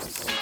Thank you.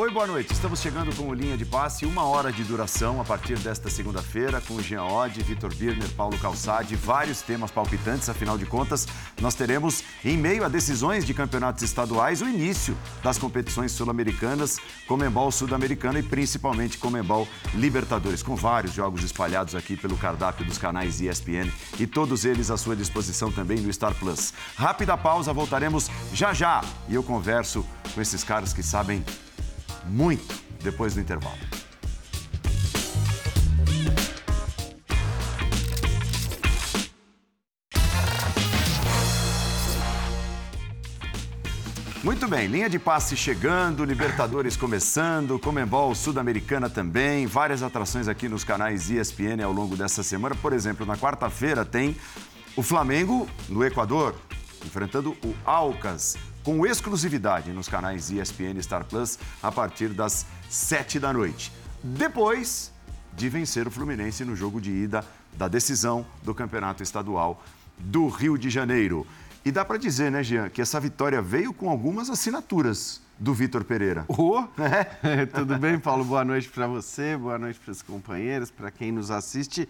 Oi, boa noite. Estamos chegando com o Linha de Passe, uma hora de duração a partir desta segunda-feira, com Jean Oddi, Vitor Birner, Paulo Calçade, vários temas palpitantes, afinal de contas, nós teremos, em meio a decisões de campeonatos estaduais, o início das competições sul-americanas, Comembol Sul-Americana e principalmente Comembol Libertadores, com vários jogos espalhados aqui pelo cardápio dos canais ESPN e todos eles à sua disposição também no Star Plus. Rápida pausa, voltaremos já já e eu converso com esses caras que sabem muito depois do intervalo. Muito bem, linha de passe chegando, Libertadores começando, Comembol Sul-Americana também, várias atrações aqui nos canais ESPN ao longo dessa semana. Por exemplo, na quarta-feira tem o Flamengo no Equador, enfrentando o Alcas com exclusividade nos canais ESPN Star Plus a partir das 7 da noite. Depois de vencer o Fluminense no jogo de ida da decisão do Campeonato Estadual do Rio de Janeiro. E dá para dizer, né, Jean, que essa vitória veio com algumas assinaturas do Vitor Pereira. Oh, é. Tudo bem, Paulo? Boa noite para você, boa noite para os companheiros, para quem nos assiste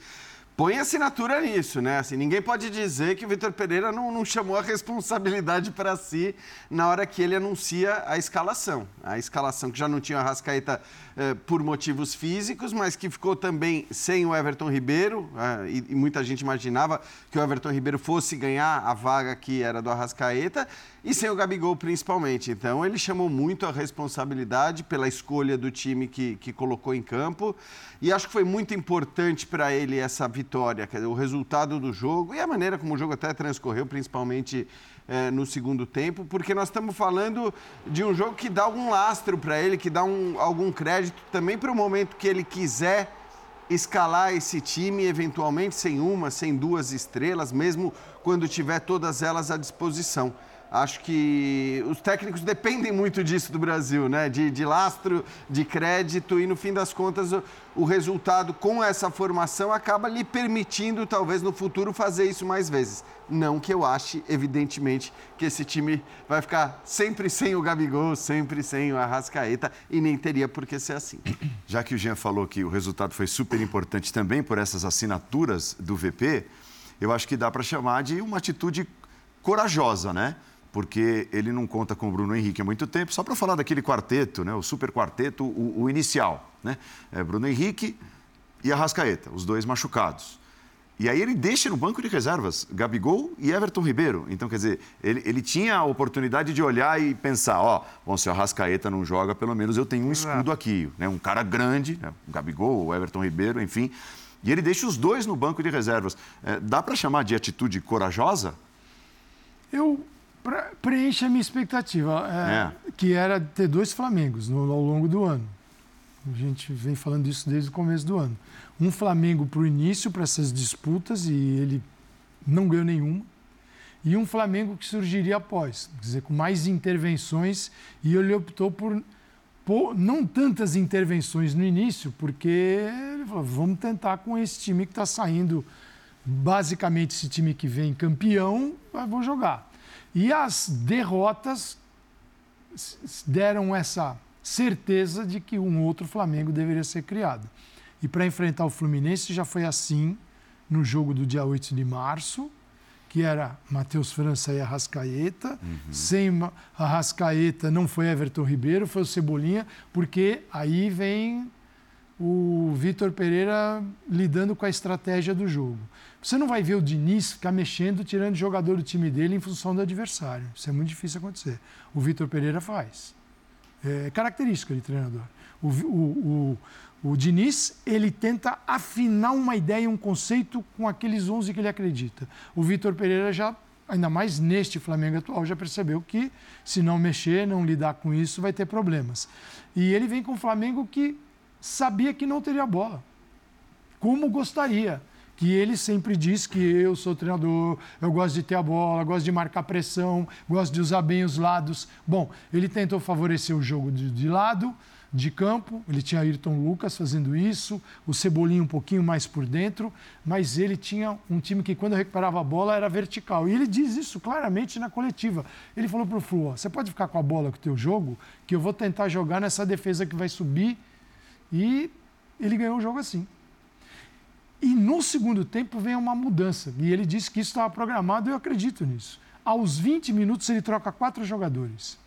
põe assinatura nisso, né? Assim, ninguém pode dizer que o Vitor Pereira não, não, chamou a responsabilidade para si na hora que ele anuncia a escalação. A escalação que já não tinha a Rascaeta eh, por motivos físicos, mas que ficou também sem o Everton Ribeiro, eh, e, e, muita gente imaginava que o Everton Ribeiro fosse ganhar a vaga que era do Arrascaeta, e sem o Gabigol principalmente. Então ele chamou muito a responsabilidade pela escolha do time que, que colocou em campo. E acho que foi muito importante para ele essa vitória, o resultado do jogo e a maneira como o jogo até transcorreu, principalmente é, no segundo tempo, porque nós estamos falando de um jogo que dá algum lastro para ele, que dá um, algum crédito também para o momento que ele quiser escalar esse time, eventualmente sem uma, sem duas estrelas, mesmo quando tiver todas elas à disposição. Acho que os técnicos dependem muito disso do Brasil, né? De, de lastro, de crédito, e no fim das contas, o, o, resultado com essa formação acaba lhe permitindo, talvez no futuro, fazer isso mais vezes. Não que eu ache, evidentemente, que esse time vai ficar sempre sem o Gabigol, sempre sem o Arrascaeta, e nem teria por que ser assim. Já que o Jean falou que o resultado foi super importante também por essas assinaturas do VP, eu acho que dá para chamar de uma atitude corajosa, né? Porque ele não conta com o Bruno Henrique há muito tempo. Só para falar daquele quarteto, né, o super quarteto, o, o inicial. Né? É Bruno Henrique e Arrascaeta, os dois machucados. E aí ele deixa no banco de reservas Gabigol e Everton Ribeiro. Então, quer dizer, ele, ele tinha a oportunidade de olhar e pensar, ó, bom, se o Arrascaeta não joga, pelo menos eu tenho um escudo aqui. Né? Um cara grande, né? o Gabigol, Everton Ribeiro, enfim. E ele deixa os dois no banco de reservas. É, dá para chamar de atitude corajosa? Eu preenche a minha expectativa, é, é. que era ter dois Flamengos no, ao longo do ano. A gente vem falando isso desde o começo do ano. Um Flamengo para o início, para essas disputas, e ele não ganhou nenhuma. E um Flamengo que surgiria após, quer dizer, com mais intervenções, e ele optou por, por não tantas intervenções no início, porque ele falou, vamos tentar com esse time que está saindo, basicamente esse time que vem campeão, vou jogar. E as derrotas deram essa certeza de que um outro Flamengo deveria ser criado. E para enfrentar o Fluminense já foi assim no jogo do dia 8 de março, que era Matheus França e Arrascaeta. Uhum. Sem Arrascaeta não foi Everton Ribeiro, foi o Cebolinha, porque aí vem o Vitor Pereira lidando com a estratégia do jogo. Você não vai ver o Diniz ficar mexendo, tirando jogador do time dele em função do adversário. Isso é muito difícil acontecer. O Vitor Pereira faz. É característica de treinador. O, o, o, o Diniz, ele tenta afinar uma ideia, um conceito com aqueles 11 que ele acredita. O Vitor Pereira já, ainda mais neste Flamengo atual, já percebeu que se não mexer, não lidar com isso, vai ter problemas. E ele vem com o Flamengo que sabia que não teria bola. Como gostaria que ele sempre diz que eu sou treinador, eu gosto de ter a bola, gosto de marcar pressão, gosto de usar bem os lados. Bom, ele tentou favorecer o jogo de, de lado, de campo, ele tinha Ayrton Lucas fazendo isso, o Cebolinha um pouquinho mais por dentro, mas ele tinha um time que quando recuperava a bola era vertical. E ele diz isso claramente na coletiva. Ele falou para o Flu, você pode ficar com a bola com o teu jogo, que eu vou tentar jogar nessa defesa que vai subir. E ele ganhou o jogo assim. E no segundo tempo vem uma mudança. E ele disse que isso estava programado e eu acredito nisso. Aos 20 minutos ele troca quatro jogadores.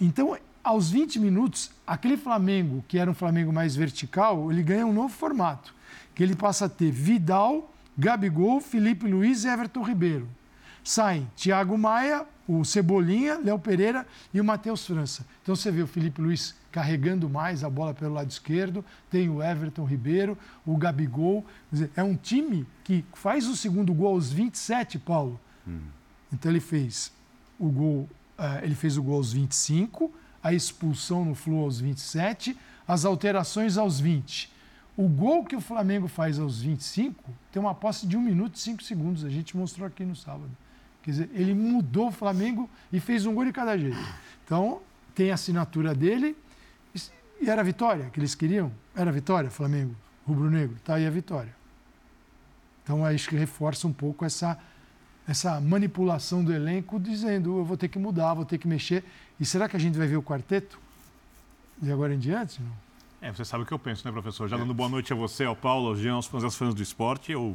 Então, aos 20 minutos, aquele Flamengo, que era um Flamengo mais vertical, ele ganha um novo formato. Que ele passa a ter Vidal, Gabigol, Felipe Luiz e Everton Ribeiro. Saem Thiago Maia, o Cebolinha, Léo Pereira e o Matheus França. Então você vê o Felipe Luiz carregando mais a bola pelo lado esquerdo, tem o Everton Ribeiro, o Gabigol. Dizer, é um time que faz o segundo gol aos 27, Paulo. Hum. Então ele fez o gol, uh, ele fez o gol aos 25, a expulsão no Flu aos 27, as alterações aos 20. O gol que o Flamengo faz aos 25 tem uma posse de 1 minuto e 5 segundos. A gente mostrou aqui no sábado. Quer dizer, ele mudou o Flamengo e fez um gol de cada jeito. Então, tem a assinatura dele e era a vitória que eles queriam? Era a vitória, Flamengo, rubro-negro. Está aí a vitória. Então, acho que reforça um pouco essa, essa manipulação do elenco, dizendo eu vou ter que mudar, vou ter que mexer. E será que a gente vai ver o quarteto de agora em diante? Não? É, você sabe o que eu penso, né, professor? Já dando boa noite a você, ao Paulo, aos Jean, aos fãs do esporte, eu,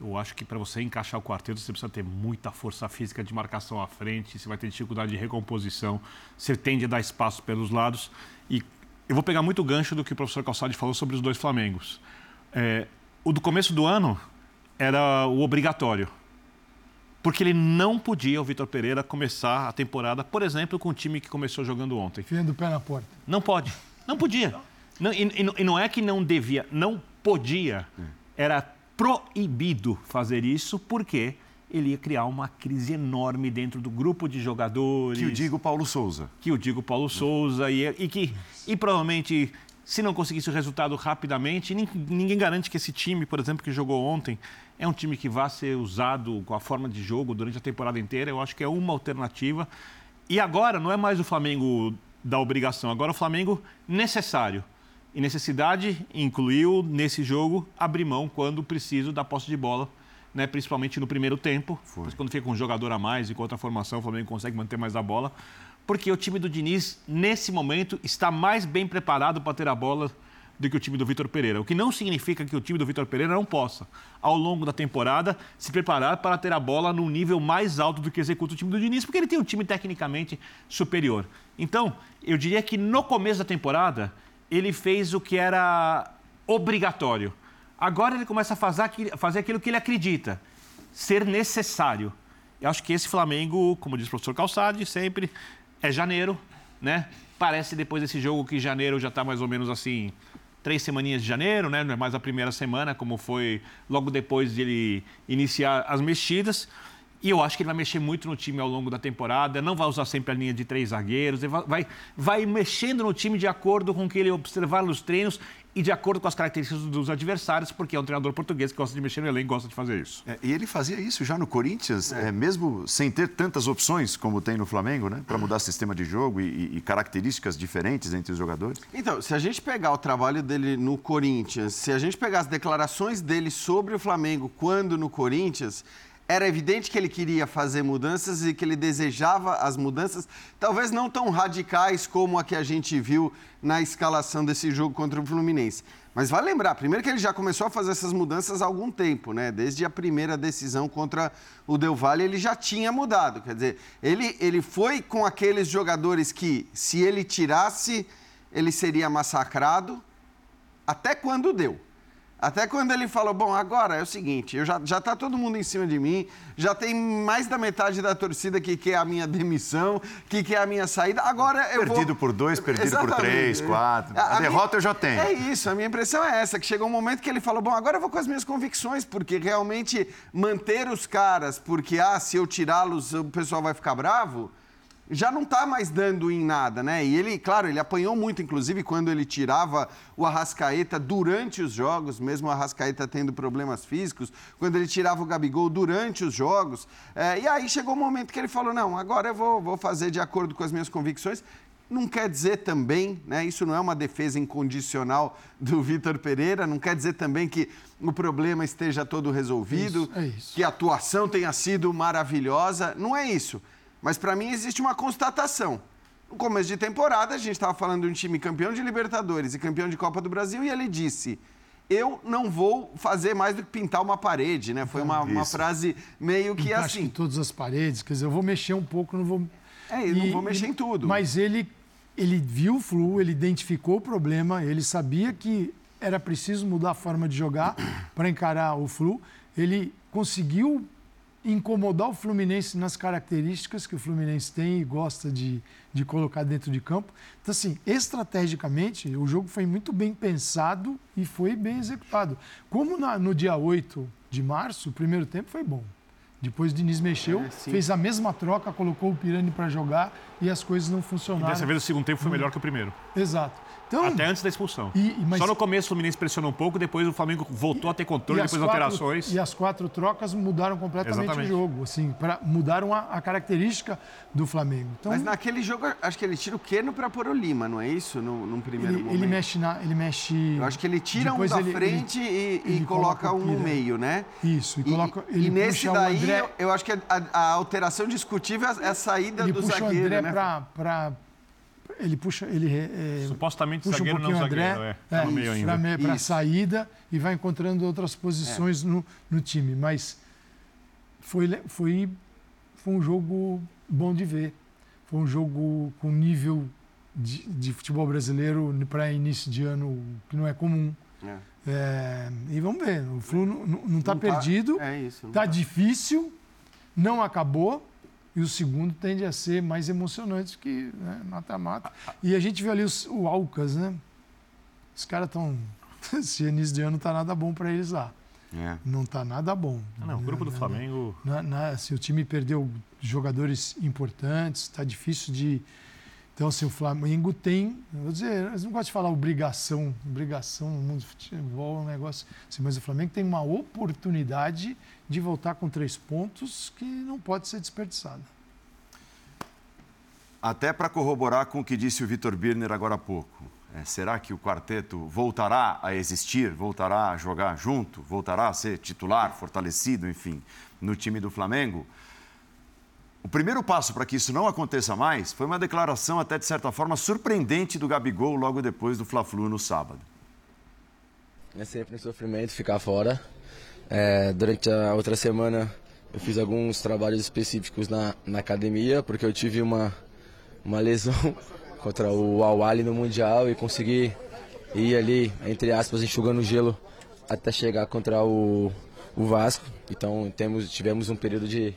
eu acho que para você encaixar o quarteto, você precisa ter muita força física de marcação à frente, você vai ter dificuldade de recomposição, você tende a dar espaço pelos lados. E eu vou pegar muito o gancho do que o professor Calçade falou sobre os dois Flamengos. É, o do começo do ano era o obrigatório. Porque ele não podia, o Vitor Pereira, começar a temporada, por exemplo, com o time que começou jogando ontem. Fiando o pé na porta. Não pode. Não podia. Não, e, e, não é que não devia, não podia. Era proibido fazer isso, porque ele ia criar uma crise enorme dentro do grupo de jogadores. Que o digo Paulo Souza. Que o digo Paulo Souza e, e que e provavelmente se não conseguisse o resultado rapidamente, ninguém garante que esse time, por exemplo, que jogou ontem, é um time que vá ser usado com a forma de jogo durante a temporada inteira. Eu acho que é uma alternativa. E agora não é mais o Flamengo da obrigação, agora o Flamengo necessário. E necessidade incluiu nesse jogo abrir mão quando preciso da posse de bola né, principalmente no primeiro tempo. Quando fica com um jogador a mais e com outra formação, o Flamengo consegue manter mais a bola. Porque o time do Diniz, nesse momento, está mais bem preparado para ter a bola do que o time do Vitor Pereira. O que não significa que o time do Vitor Pereira não possa, ao longo da temporada, se preparar para ter a bola num nível mais alto do que executa o time do Diniz, porque ele tem um time tecnicamente superior. Então, eu diria que no começo da temporada, ele fez o que era obrigatório Agora ele começa a fazer, aquilo que ele acredita ser necessário. Eu acho que esse Flamengo, como diz o professor Calçade, sempre é janeiro, né? Parece depois desse jogo que janeiro já está mais ou menos assim, três semaninhas de janeiro, né? Não é mais a primeira semana, como foi logo depois de ele iniciar as mexidas. E eu acho que ele vai mexer muito no time ao longo da temporada, não vai usar sempre a linha de três zagueiros, ele vai, vai mexendo no time de acordo com o que ele observar nos treinos e de acordo com as características dos adversários, porque é um treinador português que gosta de mexer no elenco, gosta de fazer isso. É, e ele fazia isso já no Corinthians, é. É, mesmo sem ter tantas opções como tem no Flamengo, né? Para mudar sistema de jogo e, e, características diferentes entre os jogadores. Então, se a gente pegar o trabalho dele no Corinthians, se a gente pegar as declarações dele sobre o Flamengo quando no Corinthians, era evidente que ele queria fazer mudanças e que ele desejava as mudanças, talvez não tão radicais como a que a gente viu na escalação desse jogo contra o Fluminense. Mas vai lembrar, primeiro que ele já começou a fazer essas mudanças há algum tempo, né? Desde a primeira decisão contra o Del Valle, ele já tinha mudado. Quer dizer, ele, ele foi com aqueles jogadores que, se ele tirasse, ele seria massacrado, até quando deu. Até quando ele falou, bom, agora é o seguinte, eu já, já tá todo mundo em cima de mim, já tem mais da metade da torcida que quer a minha demissão, que quer a minha saída, agora eu Perdido vou... por dois, perdido Exatamente. por três, quatro. A, a derrota minha... eu já tenho. É isso, a minha impressão é essa, que chegou um momento que ele falou, bom, agora eu vou com as minhas convicções, porque realmente manter os caras, porque, ah, se eu tirá-los o pessoal vai ficar bravo, já não está mais dando em nada, né? E ele, claro, ele apanhou muito, inclusive, quando ele tirava o Arrascaeta durante os jogos, mesmo o Arrascaeta tendo problemas físicos, quando ele tirava o Gabigol durante os jogos. É, e aí chegou o um momento que ele falou: não, agora eu vou, vou fazer de acordo com as minhas convicções. Não quer dizer também, né, isso não é uma defesa incondicional do Vitor Pereira, não quer dizer também que o problema esteja todo resolvido, isso, é isso. que a atuação tenha sido maravilhosa. Não é isso. Mas para mim existe uma constatação. No começo de temporada, a gente estava falando de um time campeão de Libertadores e campeão de Copa do Brasil, e ele disse: Eu não vou fazer mais do que pintar uma parede, né? Foi uma, uma frase meio que Acho assim. Que todas as paredes, quer dizer, eu vou mexer um pouco, não vou. É, eu não vou mexer em tudo. Mas ele, ele viu o flu, ele identificou o problema, ele sabia que era preciso mudar a forma de jogar para encarar o flu. Ele conseguiu incomodar o Fluminense nas características que o Fluminense tem e gosta de, de colocar dentro de campo. Então, assim, estrategicamente, o jogo foi muito bem pensado e foi bem executado. Como na, no dia 8 de março, o primeiro tempo foi bom. Depois o Diniz mexeu, é, fez a mesma troca, colocou o Pirani para jogar e as coisas não funcionaram. E dessa vez o segundo tempo foi melhor que o primeiro. Exato. Então, Até antes da expulsão. E, mas... Só no começo o Fluminense pressionou um pouco, depois o Flamengo voltou a ter controle, depois quatro, alterações. E as quatro trocas mudaram completamente Exatamente. o jogo. Assim, pra, mudaram a, a, característica do Flamengo. Então, mas naquele jogo, acho que ele tira o Keno para pôr o Lima, não é isso? No, num primeiro ele, momento. Ele mexe, na, ele mexe. Eu acho que ele tira um da ele, frente ele, e, e coloca, coloca um no meio, né? Isso, e, coloca. e nesse daí, André... eu acho que a, a, alteração discutível é a saída ele do puxa zagueiro. O André né? pra, ele puxa, ele é, supostamente puxa zagueiro um pouquinho não André, zagueiro, é, tá é, para saída e vai encontrando outras posições é. no, no time. Mas foi, foi, foi um jogo bom de ver. Foi um jogo com nível de, de futebol brasileiro para início de ano que não é comum. É. É, e vamos ver, o Flu não está perdido, está tá difícil, não acabou, e o segundo tende a ser mais emocionante que né, mata-mata. Né, e a gente viu ali os, o Alcas, né? Os caras estão. Esse início de ano não está nada bom para eles lá. É. Não está nada bom. Ah, não, o grupo do Flamengo. Na, na, assim, o time perdeu jogadores importantes, está difícil de. Então, assim, o Flamengo tem. Vou dizer, eu não gosto de falar obrigação. Obrigação no mundo do futebol é um negócio. Assim, mas o Flamengo tem uma oportunidade de voltar com três pontos que não pode ser desperdiçada. Até para corroborar com o que disse o Vitor Birner agora há pouco. É, será que o quarteto voltará a existir, voltará a jogar junto, voltará a ser titular, fortalecido, enfim, no time do Flamengo? O primeiro passo para que isso não aconteça mais foi uma declaração, até de certa forma, surpreendente do Gabigol logo depois do Fla-Flu no sábado. É sempre um sofrimento ficar fora. É, durante a outra semana eu fiz alguns trabalhos específicos na, na academia, porque eu tive uma, uma lesão contra o Awali no Mundial e consegui ir ali, entre aspas, enxugando gelo até chegar contra o, o Vasco. Então temos, tivemos um período de,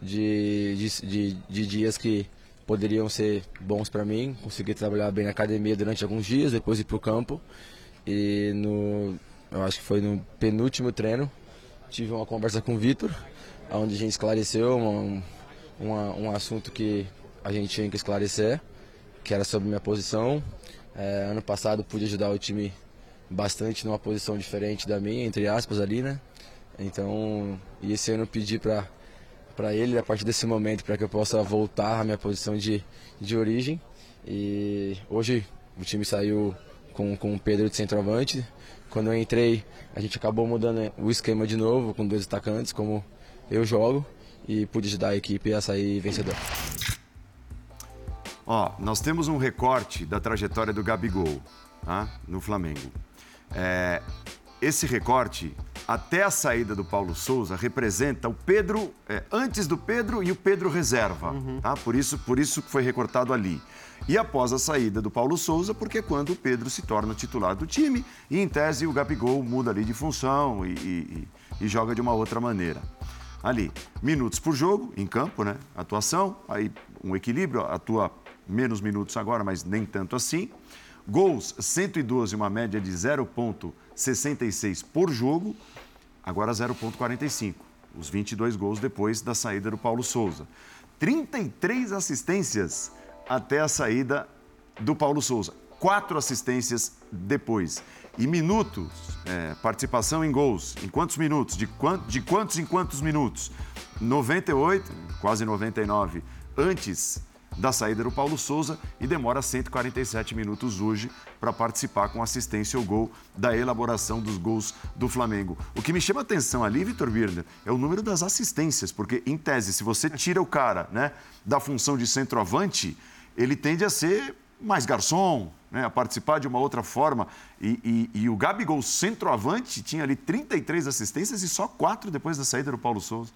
de, de, de, de dias que poderiam ser bons para mim. Consegui trabalhar bem na academia durante alguns dias, depois ir para o campo. E no, eu acho que foi no penúltimo treino, tive uma conversa com o Vitor, onde a gente esclareceu um, um assunto que a gente tinha que esclarecer, que era sobre minha posição. É, ano passado pude ajudar o time bastante numa posição diferente da minha, entre aspas ali, né? Então, e esse ano pedi para para ele a partir desse momento para que eu possa voltar à minha posição de, de origem. E hoje o time saiu com, com o Pedro de centroavante, quando eu entrei, a gente acabou mudando o esquema de novo, com dois atacantes, como eu jogo, e pude ajudar a equipe a sair vencedor. Ó, nós temos um recorte da trajetória do Gabigol tá? no Flamengo. É, esse recorte, até a saída do Paulo Souza, representa o Pedro é, antes do Pedro e o Pedro reserva. Uhum. Tá? Por isso, por isso foi recortado ali e após a saída do Paulo Souza, porque é quando o Pedro se torna titular do time e, em tese, o Gabigol muda ali de função e, e, e joga de uma outra maneira. Ali, minutos por jogo, em campo, né? Atuação, aí um equilíbrio, atua menos minutos agora, mas nem tanto assim. Gols, 112, uma média de 0,66 por jogo, agora 0,45. Os 22 gols depois da saída do Paulo Souza. 33 assistências até a saída do Paulo Souza. Quatro assistências depois. E minutos, é, participação em gols, em quantos minutos? De, quant, de quantos em quantos minutos? 98, quase 99, antes da saída do Paulo Souza e demora 147 minutos hoje para participar com assistência ao gol da elaboração dos gols do Flamengo. O que me chama atenção ali, Vitor Birner, é o número das assistências, porque em tese, se você tira o cara né, da função de centroavante, ele tende a ser mais garçom, né, a participar de uma outra forma. E, e, e o Gabigol centroavante tinha ali 33 assistências e só quatro depois da saída do Paulo Souza.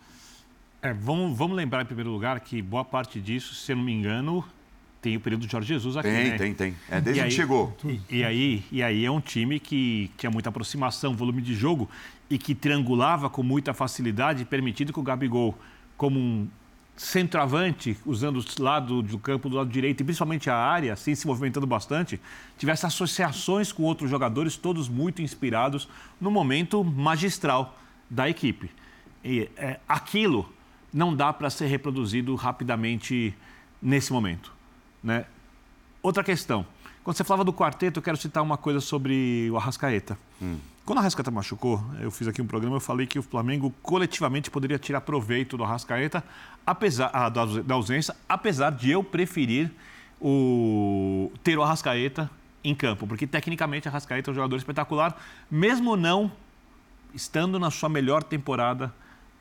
É, vamos, vamos lembrar, em primeiro lugar, que boa parte disso, se eu não me engano, tem o período de Jorge Jesus aqui. Tem, né? tem, tem. É desde que chegou. E, e, aí, e aí é um time que tinha muita aproximação, volume de jogo e que triangulava com muita facilidade, permitindo que o Gabigol, como um centroavante, usando o lado do campo do lado direito e principalmente a área, assim se movimentando bastante, tivesse associações com outros jogadores, todos muito inspirados no momento magistral da equipe. E é, aquilo não dá para ser reproduzido rapidamente nesse momento. Né? Outra questão. Quando você falava do quarteto, eu quero citar uma coisa sobre o Arrascaeta. Hum. Quando o Arrascaeta machucou, eu fiz aqui um programa, eu falei que o Flamengo coletivamente poderia tirar proveito do Arrascaeta, apesar ah, da ausência, apesar de eu preferir o, ter o Arrascaeta em campo, porque tecnicamente o Arrascaeta é um jogador espetacular, mesmo não estando na sua melhor temporada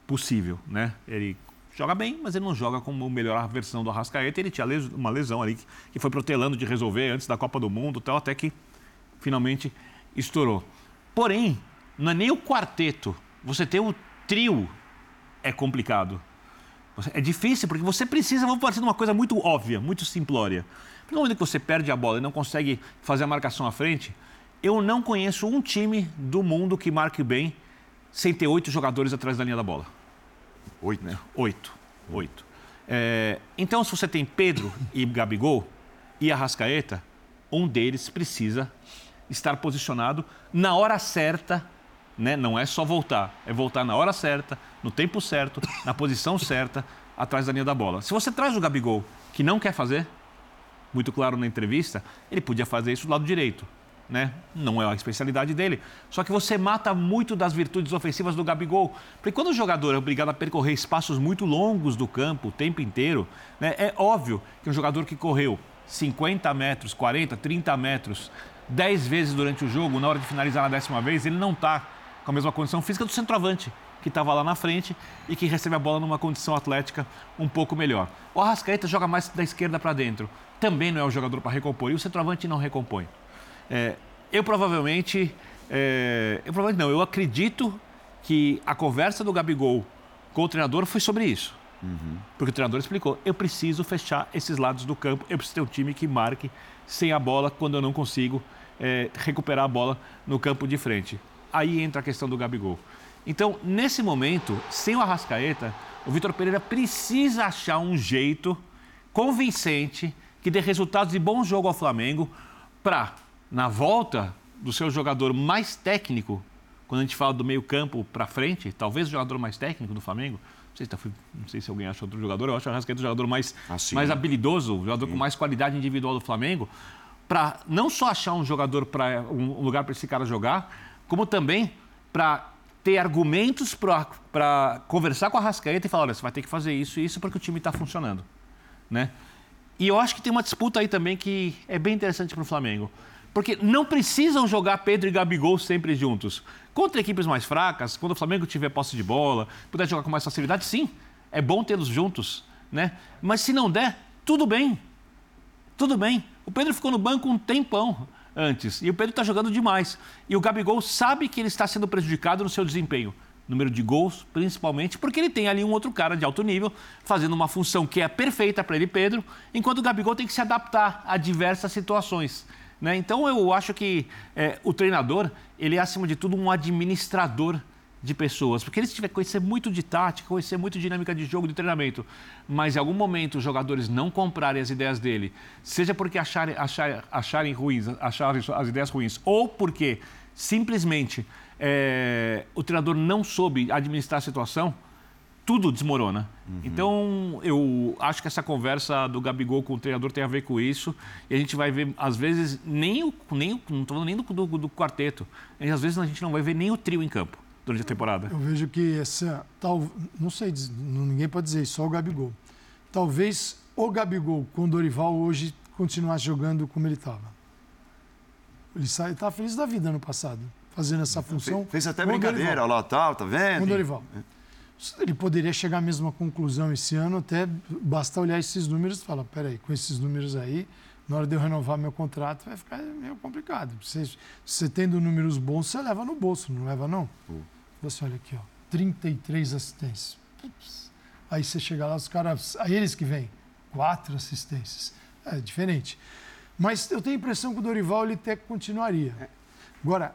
possível, né? Ele joga bem, mas ele não joga como a melhor versão do Arrascaeta. Ele tinha uma lesão ali que foi protelando de resolver antes da Copa do Mundo, tal, até que finalmente estourou. Porém, não é nem o quarteto. Você ter o trio é complicado. É difícil porque você precisa, vamos partir de uma coisa muito óbvia, muito simplória. No momento que você perde a bola e não consegue fazer a marcação à frente, eu não conheço um time do mundo que marque bem sem ter oito jogadores atrás da linha da bola. Oito, né? Oito. Oito. É, então, se você tem Pedro e Gabigol e Arrascaeta, um deles precisa estar posicionado na hora certa, né? não é só voltar, é voltar na hora certa, no tempo certo, na posição certa, atrás da linha da bola. Se você traz o Gabigol, que não quer fazer, muito claro na entrevista, ele podia fazer isso do lado direito né? Não é a especialidade dele. Só que você mata muito das virtudes ofensivas do Gabigol. Porque quando o jogador é obrigado a percorrer espaços muito longos do campo o tempo inteiro, né? é óbvio que um jogador que correu 50 metros, 40, 30 metros, 10 vezes durante o jogo, na hora de finalizar na décima vez, ele não está com a mesma condição física do centroavante, que estava lá na frente e que recebe a bola numa condição atlética um pouco melhor. O Arrascaeta joga mais da esquerda para dentro. Também não é o jogador para recompor. E o centroavante não recompõe. É, eu provavelmente. É, eu provavelmente não, eu acredito que a conversa do Gabigol com o treinador foi sobre isso. Uhum. Porque o treinador explicou: eu preciso fechar esses lados do campo, eu preciso ter um time que marque sem a bola quando eu não consigo é, recuperar a bola no campo de frente. Aí entra a questão do Gabigol. Então, nesse momento, sem o Arrascaeta, o Vitor Pereira precisa achar um jeito convincente que dê resultados de bom jogo ao Flamengo para na volta do seu jogador mais técnico, quando a gente fala do meio campo para frente, talvez o jogador mais técnico do Flamengo, não sei, se, tá, não sei se alguém acha outro jogador, eu acho o Arrascaeta o jogador mais, assim, mais habilidoso, o jogador Sim. com mais qualidade individual do Flamengo, para não só achar um jogador para um lugar para esse cara jogar, como também para ter argumentos para conversar com a Rascaeta e falar, olha, você vai ter que fazer isso e isso porque o time está funcionando, né? E eu acho que tem uma disputa aí também que é bem interessante para o Flamengo. Porque não precisam jogar Pedro e Gabigol sempre juntos. Contra equipes mais fracas, quando o Flamengo tiver posse de bola, puder jogar com mais facilidade, sim, é bom tê-los juntos, né? Mas se não der, tudo bem. Tudo bem. O Pedro ficou no banco um tempão antes e o Pedro está jogando demais. E o Gabigol sabe que ele está sendo prejudicado no seu desempenho número de gols, principalmente porque ele tem ali um outro cara de alto nível fazendo uma função que é perfeita para ele, Pedro, enquanto o Gabigol tem que se adaptar a diversas situações. Né? Então eu acho que é, o treinador, ele é acima de tudo um administrador de pessoas, porque ele tiver que conhecer muito de tática, conhecer muito de dinâmica de jogo, de treinamento, mas em algum momento os jogadores não comprarem as ideias dele, seja porque acharem, acharem, acharem ruins, acharem as ideias ruins, ou porque simplesmente é, o treinador não soube administrar a situação, tudo desmorona. Uhum. Então, eu acho que essa conversa do Gabigol com o treinador tem a ver com isso. E a gente vai ver, às vezes, nem o. Nem o não estou falando nem do, do, do, quarteto. E, às vezes a gente não vai ver nem o trio em campo durante a temporada. Eu vejo que essa. Tal, não sei, ninguém pode dizer, só o Gabigol. Talvez o Gabigol com o Dorival hoje continuasse jogando como ele estava. Ele está feliz da vida no passado, fazendo essa função. Fez, fez até brincadeira, olha lá, tal, tá vendo? Com o Dorival. É. Ele poderia chegar à mesma conclusão esse ano, até basta olhar esses números e falar, peraí, com esses números aí, na hora de eu renovar meu contrato, vai ficar meio complicado. Você, você tendo números bons, você leva no bolso, não leva não? Uh. Você olha aqui, ó, 33 assistências. Aí você chega lá, os caras, aí eles que vêm, quatro assistências. É diferente. Mas eu tenho a impressão que o Dorival ele até continuaria. Agora,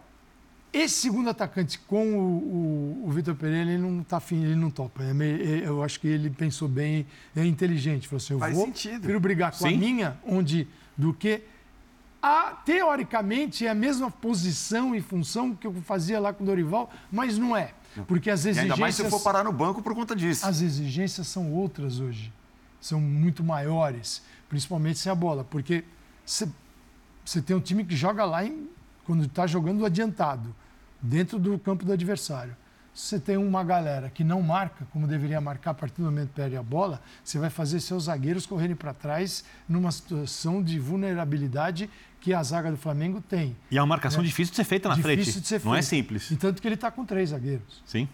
esse segundo atacante com o, o, o Vitor Pereira, ele não tá afim, ele não topa. É é, eu acho que ele pensou bem, é inteligente. Falou assim, eu Faz vou sentido. prefiro brigar com Sim. a minha, onde do que a, teoricamente é a mesma posição e função que eu fazia lá com o Dorival, mas não é. Porque as exigências. E ainda mais se for parar no banco por conta disso. As exigências são outras hoje. São muito maiores, principalmente sem a bola. Porque você tem um time que joga lá em, quando está jogando adiantado dentro do campo do adversário. Se você tem uma galera que não marca, como deveria marcar a partir do momento que perde a bola, você vai fazer seus zagueiros correrem para trás numa situação de vulnerabilidade que a zaga do Flamengo tem. E é uma marcação né? difícil de ser feita na difícil frente. De ser não é simples. E tanto que ele está com três zagueiros. Sim.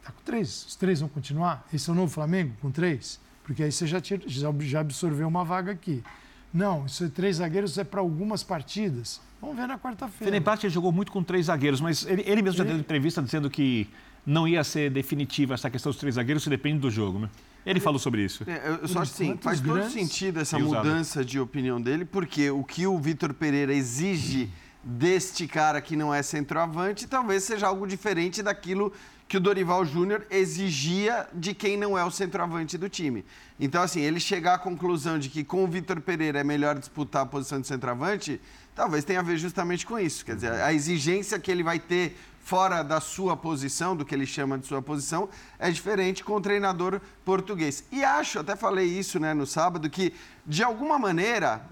Está com três. Os três vão continuar? Esse é o novo Flamengo, com três? Porque aí você já, tira, já absorveu uma vaga aqui. Não, isso é três zagueiros é para algumas partidas. Vamos ver na quarta-feira. Fenerbahçe jogou muito com três zagueiros, mas ele, ele mesmo já deu entrevista dizendo que não ia ser definitiva essa questão dos três zagueiros, se depende do jogo, né? Ele falou sobre isso. É, eu só acho assim, faz todo sentido essa mudança de opinião dele, porque o que o Vitor Pereira exige deste cara que não é centroavante talvez seja algo diferente daquilo que o Dorival Júnior exigia de quem não é o centroavante do time. Então, assim, ele chegar à conclusão de que com o Vitor Pereira é melhor disputar a posição de centroavante, talvez tenha a ver justamente com isso. Quer dizer, a exigência que ele vai ter fora da sua posição, do que ele chama de sua posição, é diferente com o treinador português. E acho, até falei isso né, no sábado, que de alguma maneira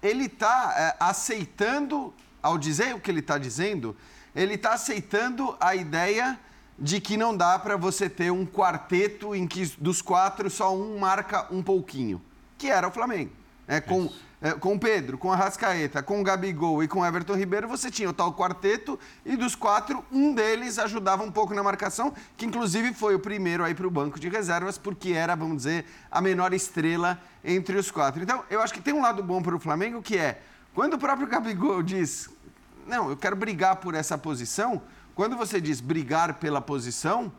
ele está é, aceitando, ao dizer o que ele está dizendo, ele está aceitando a ideia de que não dá para você ter um quarteto em que dos quatro só um marca um pouquinho, que era o Flamengo. É, com, é, com o Pedro, com a Rascaeta, com o Gabigol e com o Everton Ribeiro, você tinha o tal quarteto e dos quatro, um deles ajudava um pouco na marcação, que inclusive foi o primeiro aí para o banco de reservas, porque era, vamos dizer, a menor estrela entre os quatro. Então, eu acho que tem um lado bom para o Flamengo, que é, quando o próprio Gabigol diz, não, eu quero brigar por essa posição, quando você diz brigar pela posição,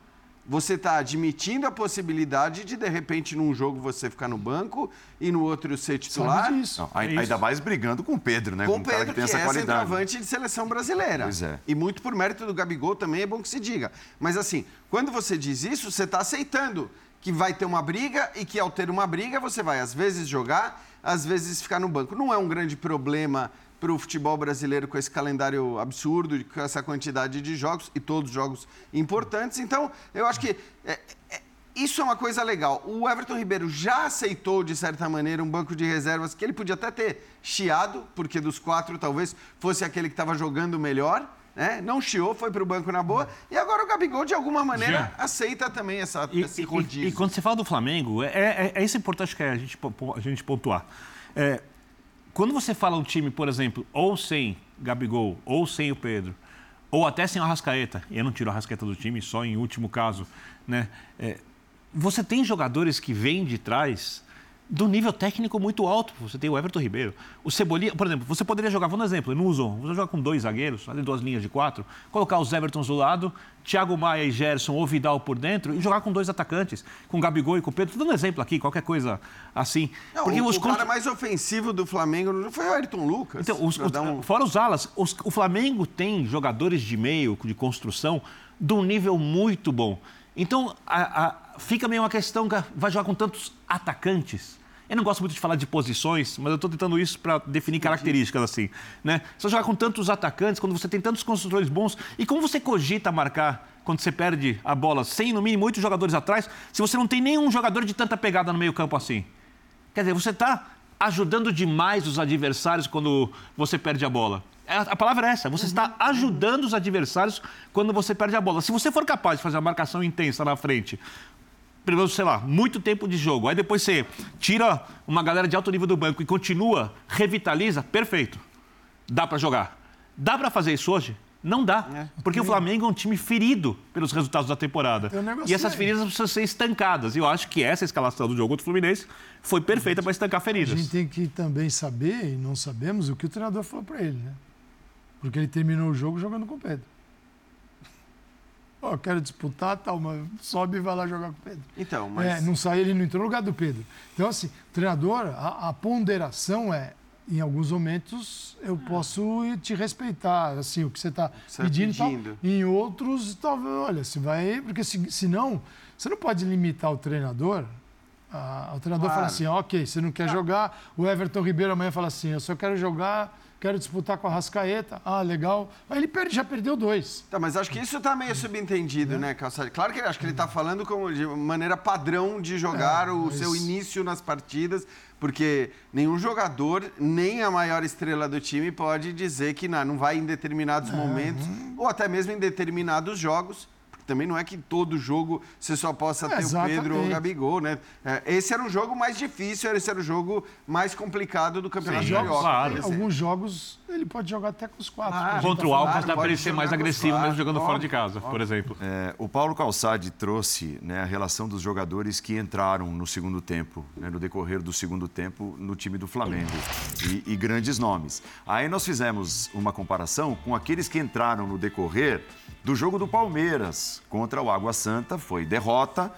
você está admitindo a possibilidade de, de repente, num jogo você ficar no banco e no outro ser titular. Isso. Não, é ainda mais brigando com o Pedro, né? Com o Pedro, que, tem que essa é qualidade. centroavante de seleção brasileira. Pois é. E muito por mérito do Gabigol também é bom que se diga. Mas assim, quando você diz isso, você está aceitando que vai ter uma briga e que ao ter uma briga você vai às vezes jogar, às vezes ficar no banco. Não é um grande problema para o futebol brasileiro com esse calendário absurdo, com essa quantidade de jogos e todos jogos importantes. Então, eu acho que é, é, isso é uma coisa legal. O Everton Ribeiro já aceitou, de certa maneira, um banco de reservas que ele podia até ter chiado, porque dos quatro talvez fosse aquele que estava jogando melhor. Né? Não chiou, foi para o banco na boa. E agora o Gabigol, de alguma maneira, já. aceita também essa, e, esse rodízio. E, e, quando você fala do Flamengo, é, é, é isso importante que a gente, a gente pontuar. É, quando você fala um time, por exemplo, ou sem Gabigol, ou sem o Pedro, ou até sem o Arrascaeta, eu não tiro a Arrascaeta do time, só em último caso, né? É, você tem jogadores que vêm de trás do nível técnico muito alto. Você tem o Everton Ribeiro. O Cebolinha, por exemplo, você poderia jogar, vou dar um exemplo, não usam, você jogar com dois zagueiros, fazer duas linhas de quatro, colocar os Evertons do lado, Thiago Maia e Gerson ou Vidal por dentro e jogar com dois atacantes, com Gabigol e com Pedro. Estou dando um exemplo aqui, qualquer coisa assim. Não, Porque o, os o cara mais ofensivo do Flamengo não foi o Ayrton Lucas. Então, os, os, um... Fora os alas, os, o Flamengo tem jogadores de meio, de construção, de um nível muito bom. Então, a, a, fica meio uma questão que vai jogar com tantos atacantes Eu não gosto muito de falar de posições, mas eu estou tentando isso para definir características assim. Né? Você jogar com tantos atacantes, quando você tem tantos construtores bons, e como você cogita marcar quando você perde a bola sem, no mínimo, oito jogadores atrás, se você não tem nenhum jogador de tanta pegada no meio-campo assim? Quer dizer, você está ajudando demais os adversários quando você perde a bola. É, a palavra é essa, você está ajudando os adversários quando você perde a bola. Se você for capaz de fazer uma marcação intensa na frente, pelo sei lá, muito tempo de jogo, aí depois você tira uma galera de alto nível do banco e continua, revitaliza, perfeito. Dá para jogar. Dá para fazer isso hoje? Não dá. É. Porque o Flamengo é um time ferido pelos resultados da temporada. E essas feridas precisam ser estancadas. E eu acho que essa escalação do jogo contra o Fluminense foi perfeita para estancar feridas. A gente tem que também saber, e não sabemos, o que o treinador falou para ele, né? Porque ele terminou o jogo jogando com o Pedro. Oh, quero disputar, tal, mas sobe e vai lá jogar com o Pedro. Então, mas... É, não saiu, ele não entrou no lugar do Pedro. Então, assim, treinador, a, a ponderação é em alguns momentos eu posso te respeitar, assim, o que você está pedindo, pedindo. Tal. Em outros, talvez, olha, se vai, porque se, senão você não pode limitar o treinador. Ah, o treinador claro. fala assim, ok, você não quer tá. jogar. O Everton Ribeiro amanhã fala assim, eu só quero jogar quero disputar com a Rascaeta. Ah, legal. Aí ele perde, já perdeu dois. Tá, mas acho que isso tá meio subentendido, é. né, Calçado? Claro que ele, acho que ele tá falando como de maneira padrão de jogar é, o mas... seu início nas partidas, porque nenhum jogador, nem a maior estrela do time, pode dizer que não, não vai em determinados momentos, ou até mesmo em determinados jogos, também não é que todo jogo você só possa ter Exatamente. o Pedro ou o Gabigol, né? É, esse era um jogo mais difícil, esse era o jogo mais complicado do Campeonato Sim, Carioca. Claro. Alguns jogos ele pode jogar até com os quatro. Ah, contra o Alcas dá para ele ser mais agressivo mesmo jogando fora de casa, por exemplo. É, o Paulo Calçade trouxe né, a relação dos jogadores que entraram no segundo tempo, né, no decorrer do segundo tempo, no time do Flamengo. E, e grandes nomes. Aí nós fizemos uma comparação com aqueles que entraram no decorrer do jogo do Palmeiras contra o Água Santa. Foi derrota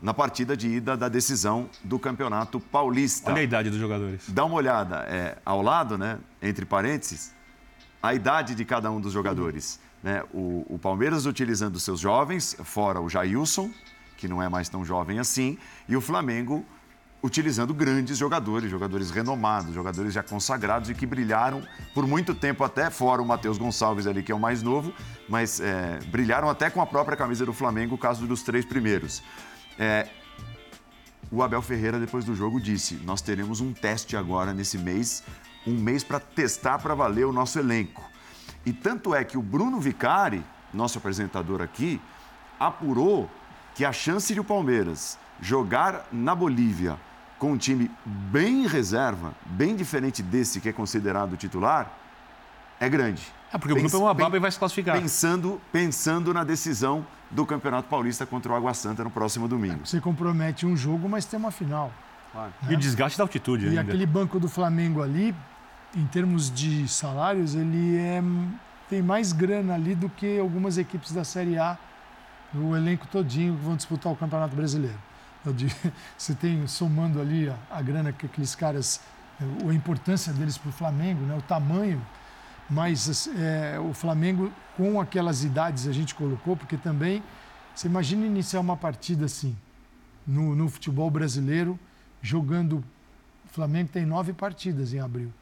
na partida de ida da decisão do Campeonato Paulista. Olha a idade dos jogadores. Dá uma olhada é, ao lado, né, entre parênteses, a idade de cada um dos jogadores. Né? O, o Palmeiras utilizando seus jovens, fora o Jailson, que não é mais tão jovem assim, e o Flamengo utilizando grandes jogadores, jogadores renomados, jogadores já consagrados e que brilharam por muito tempo até, fora o Matheus Gonçalves ali, que é o mais novo, mas é, brilharam até com a própria camisa do Flamengo, o caso dos três primeiros. É, o Abel Ferreira, depois do jogo, disse: Nós teremos um teste agora nesse mês, um mês para testar para valer o nosso elenco. E tanto é que o Bruno Vicari, nosso apresentador aqui, apurou que a chance de o Palmeiras jogar na Bolívia com um time bem reserva, bem diferente desse que é considerado titular, é grande. É porque Pens, o grupo é uma baba e vai se classificar. Pensando, pensando na decisão do Campeonato Paulista contra o Água Santa no próximo domingo. Você compromete um jogo, mas tem uma final. Claro. Né? E o desgaste da altitude e ainda. aquele banco do Flamengo ali, em termos de salários, ele é, tem mais grana ali do que algumas equipes da Série A, o elenco todinho que vão disputar o Campeonato Brasileiro. Você tem, somando ali a, a grana que aqueles caras, a importância deles para o Flamengo, né, o tamanho mas é, o Flamengo, com aquelas idades, a gente colocou, porque também, você imagina iniciar uma partida assim, no, no futebol brasileiro, jogando. O Flamengo tem nove partidas em abril.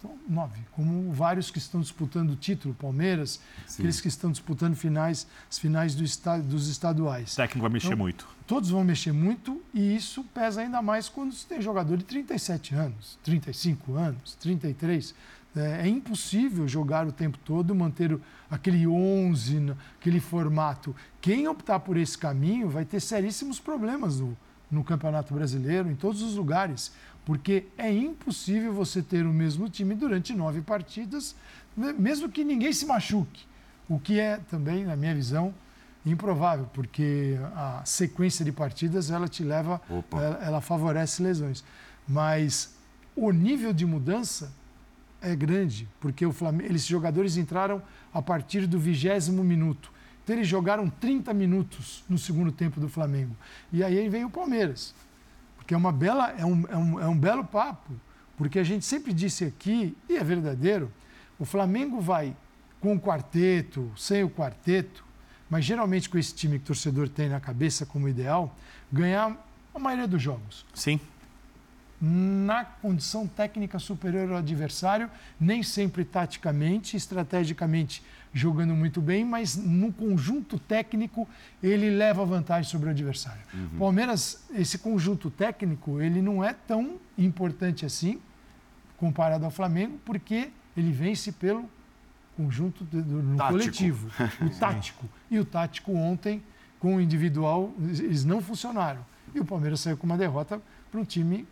Então, nove. Como vários que estão disputando o título, Palmeiras, Sim. aqueles que estão disputando finais, as finais do estado, dos estaduais. O técnico vai mexer então, muito. Todos vão mexer muito e isso pesa ainda mais quando você tem jogador de 37 anos, 35 anos, 33 é, é, impossível jogar o tempo todo, manter aquele 11, aquele formato. Quem optar por esse caminho vai ter seríssimos problemas no, no Campeonato Brasileiro, em todos os lugares, porque é impossível você ter o mesmo time durante nove partidas, né, mesmo que ninguém se machuque. O que é também, na minha visão, improvável, porque a sequência de partidas ela te leva, ela, ela favorece lesões. Mas o nível de mudança é grande, porque o Flamengo, esses jogadores entraram a partir do vigésimo minuto. Então eles jogaram 30 minutos no segundo tempo do Flamengo. E aí vem o Palmeiras. Porque é uma bela, é um, é um, é um belo papo. Porque a gente sempre disse aqui, e é verdadeiro, o Flamengo vai com o quarteto, sem o quarteto, mas geralmente com esse time que o torcedor tem na cabeça como ideal, ganhar a maioria dos jogos. Sim. Na condição técnica superior ao adversário, nem sempre taticamente, estrategicamente jogando muito bem, mas no conjunto técnico ele leva vantagem sobre o adversário. Uhum. Palmeiras, esse conjunto técnico, ele não é tão importante assim comparado ao Flamengo, porque ele vence pelo conjunto do, do, coletivo, o tático. E o tático ontem, com o individual, eles não funcionaram. E o Palmeiras saiu com uma derrota para um time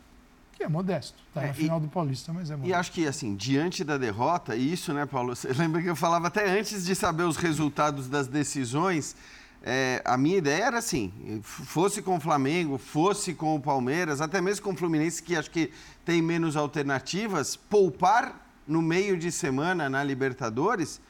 que é modesto. Está é, na final e, do Paulista, mas é modesto. E acho que, assim, diante da derrota, isso, né, Paulo? Você lembra que eu falava até antes de saber os resultados das decisões. É, a minha ideia era assim: fosse com o Flamengo, fosse com o Palmeiras, até mesmo com o Fluminense, que acho que tem menos alternativas, poupar no meio de semana na Libertadores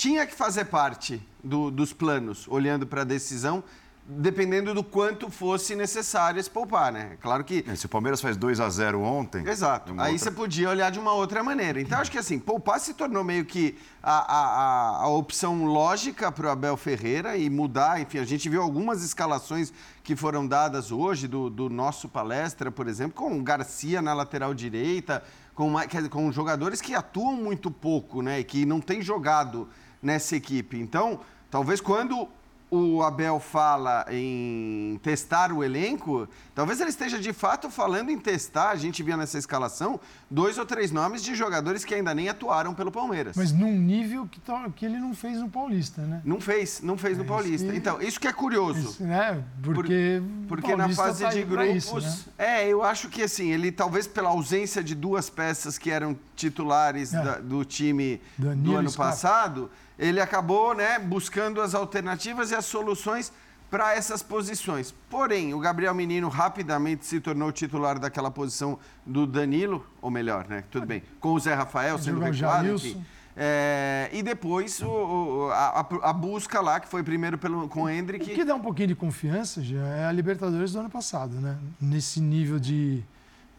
tinha que fazer parte do, dos planos, olhando para a decisão, dependendo do quanto fosse necessário esse poupar, né? Claro que. É, se o Palmeiras faz 2 a 0 ontem. Exato. Aí outra... você podia olhar de uma outra maneira. Então, acho que assim, poupar se tornou meio que a, a, a opção lógica para o Abel Ferreira e mudar. Enfim, a gente viu algumas escalações que foram dadas hoje do, do nosso palestra, por exemplo, com o Garcia na lateral direita, com, com jogadores que atuam muito pouco, né? E que não têm jogado nessa equipe. Então, talvez quando o Abel fala em testar o elenco, talvez ele esteja de fato falando em testar, a gente via nessa escalação, dois ou três nomes de jogadores que ainda nem atuaram pelo Palmeiras. Mas num nível que, que ele não fez no Paulista, né? Não fez, não fez é no Paulista. Que... Então, isso que é curioso. Isso, né? Porque, Por, porque na fase tá de grupos. Isso, né? É, eu acho que assim, ele talvez pela ausência de duas peças que eram titulares é. da, do time Danilo do ano passado ele acabou né, buscando as alternativas e as soluções para essas posições. Porém, o Gabriel Menino rapidamente se tornou titular daquela posição do Danilo, ou melhor, né? Tudo bem, com o Zé Rafael sendo recuado, enfim. É, e depois o, a, a, busca lá, que foi primeiro pelo, com o Hendrick. O que dá um pouquinho de confiança já é a Libertadores do ano passado, né? Nesse nível de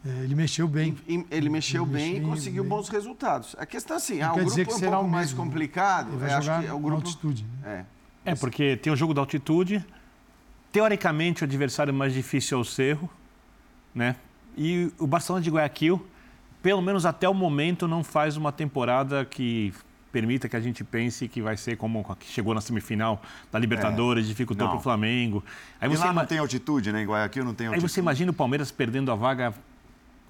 é, ele mexeu bem. Ele mexeu ele bem e conseguiu bem. bons resultados. A questão é assim, ah, o grupo é um pouco mais complicado. Ele vai acho que é o grupo altitude. Né? É. é, porque tem o jogo da altitude. Teoricamente, o adversário mais difícil é o Cerro, né? E o Barcelona de Guayaquil, pelo menos até o momento, não faz uma temporada que permita que a gente pense que vai ser como que chegou na semifinal da Libertadores, é, dificultou para o Flamengo. Aí e você lá não tem altitude, né? Em Guayaquil não tem altitude. Aí você imagina o Palmeiras perdendo a vaga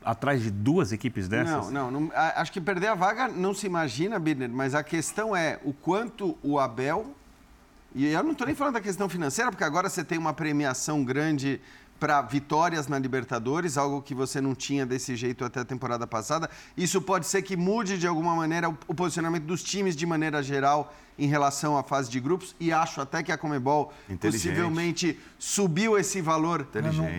atrás de duas equipes dessas? Não, não, não, acho que perder a vaga não se imagina, Birner, mas a questão é o quanto o Abel. E eu não estou nem falando da questão financeira, porque agora você tem uma premiação grande para vitórias na Libertadores, algo que você não tinha desse jeito até a temporada passada. Isso pode ser que mude de alguma maneira o posicionamento dos times de maneira geral em relação à fase de grupos e acho até que a Comebol possivelmente subiu esse valor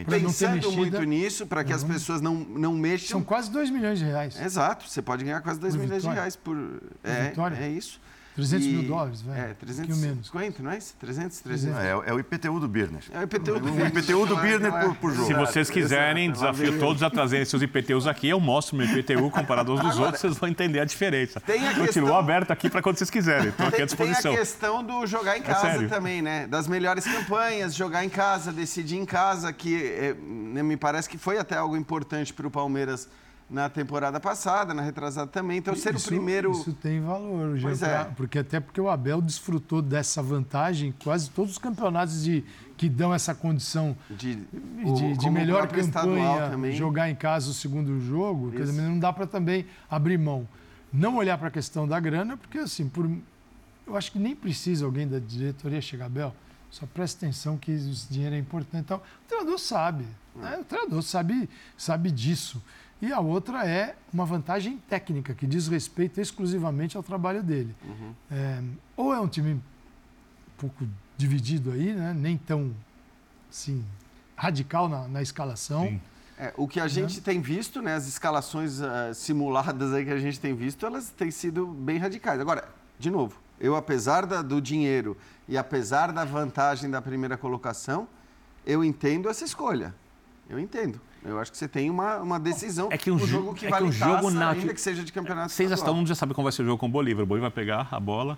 pensando muito nisso para que as pessoas não, não mexam. São quase 2 milhões de reais. Exato, você pode ganhar quase 2 milhões vitória. de reais por, por é, vitória. é isso. 300 e, mil dólares, velho. É, 350, não é isso? 300, 300. É, é, o IPTU do Birner. É o IPTU do, o IPTU do Birner por, por jogo. Se vocês quiserem, desafio todos a trazerem seus IPTUs aqui. Eu mostro meu IPTU comparado aos dos Agora, outros, vocês vão entender a diferença. Tem a Continua questão... aberto aqui para quando vocês quiserem. Estou aqui à disposição. Tem a questão do jogar em é casa é também, né? Das melhores campanhas, jogar em casa, decidir em casa, que é, né, me parece que foi até algo importante para o Palmeiras na temporada passada, na retrasada também. Então, ser isso, o primeiro. Isso tem valor, já, pra, é. porque até porque o Abel desfrutou dessa vantagem quase todos os campeonatos de, que dão essa condição de, de, de melhor campanha, jogar em casa o segundo jogo, quer dizer, não dá para também abrir mão. Não olhar para a questão da grana, porque assim, por, eu acho que nem precisa alguém da diretoria chegar, Abel, só presta atenção que esse dinheiro é importante. Então, o treinador sabe, né? o treinador sabe, sabe disso. E a outra é uma vantagem técnica, que diz respeito exclusivamente ao trabalho dele. Uhum. É, ou é um time um pouco dividido aí, né? nem tão assim, radical na, na escalação. É, o que a gente tem visto, né, as escalações uh, simuladas aí que a gente tem visto, elas têm sido bem radicais. Agora, de novo, eu apesar da, do dinheiro e apesar da vantagem da primeira colocação, eu entendo essa escolha. Eu entendo. Eu acho que você tem uma, uma decisão. É que um, jogo que é vale que um jogo taça, ainda que seja de campeonato Vocês já, todo mundo já sabe como vai ser o jogo com o Bolívar. O Bolívar vai pegar a bola,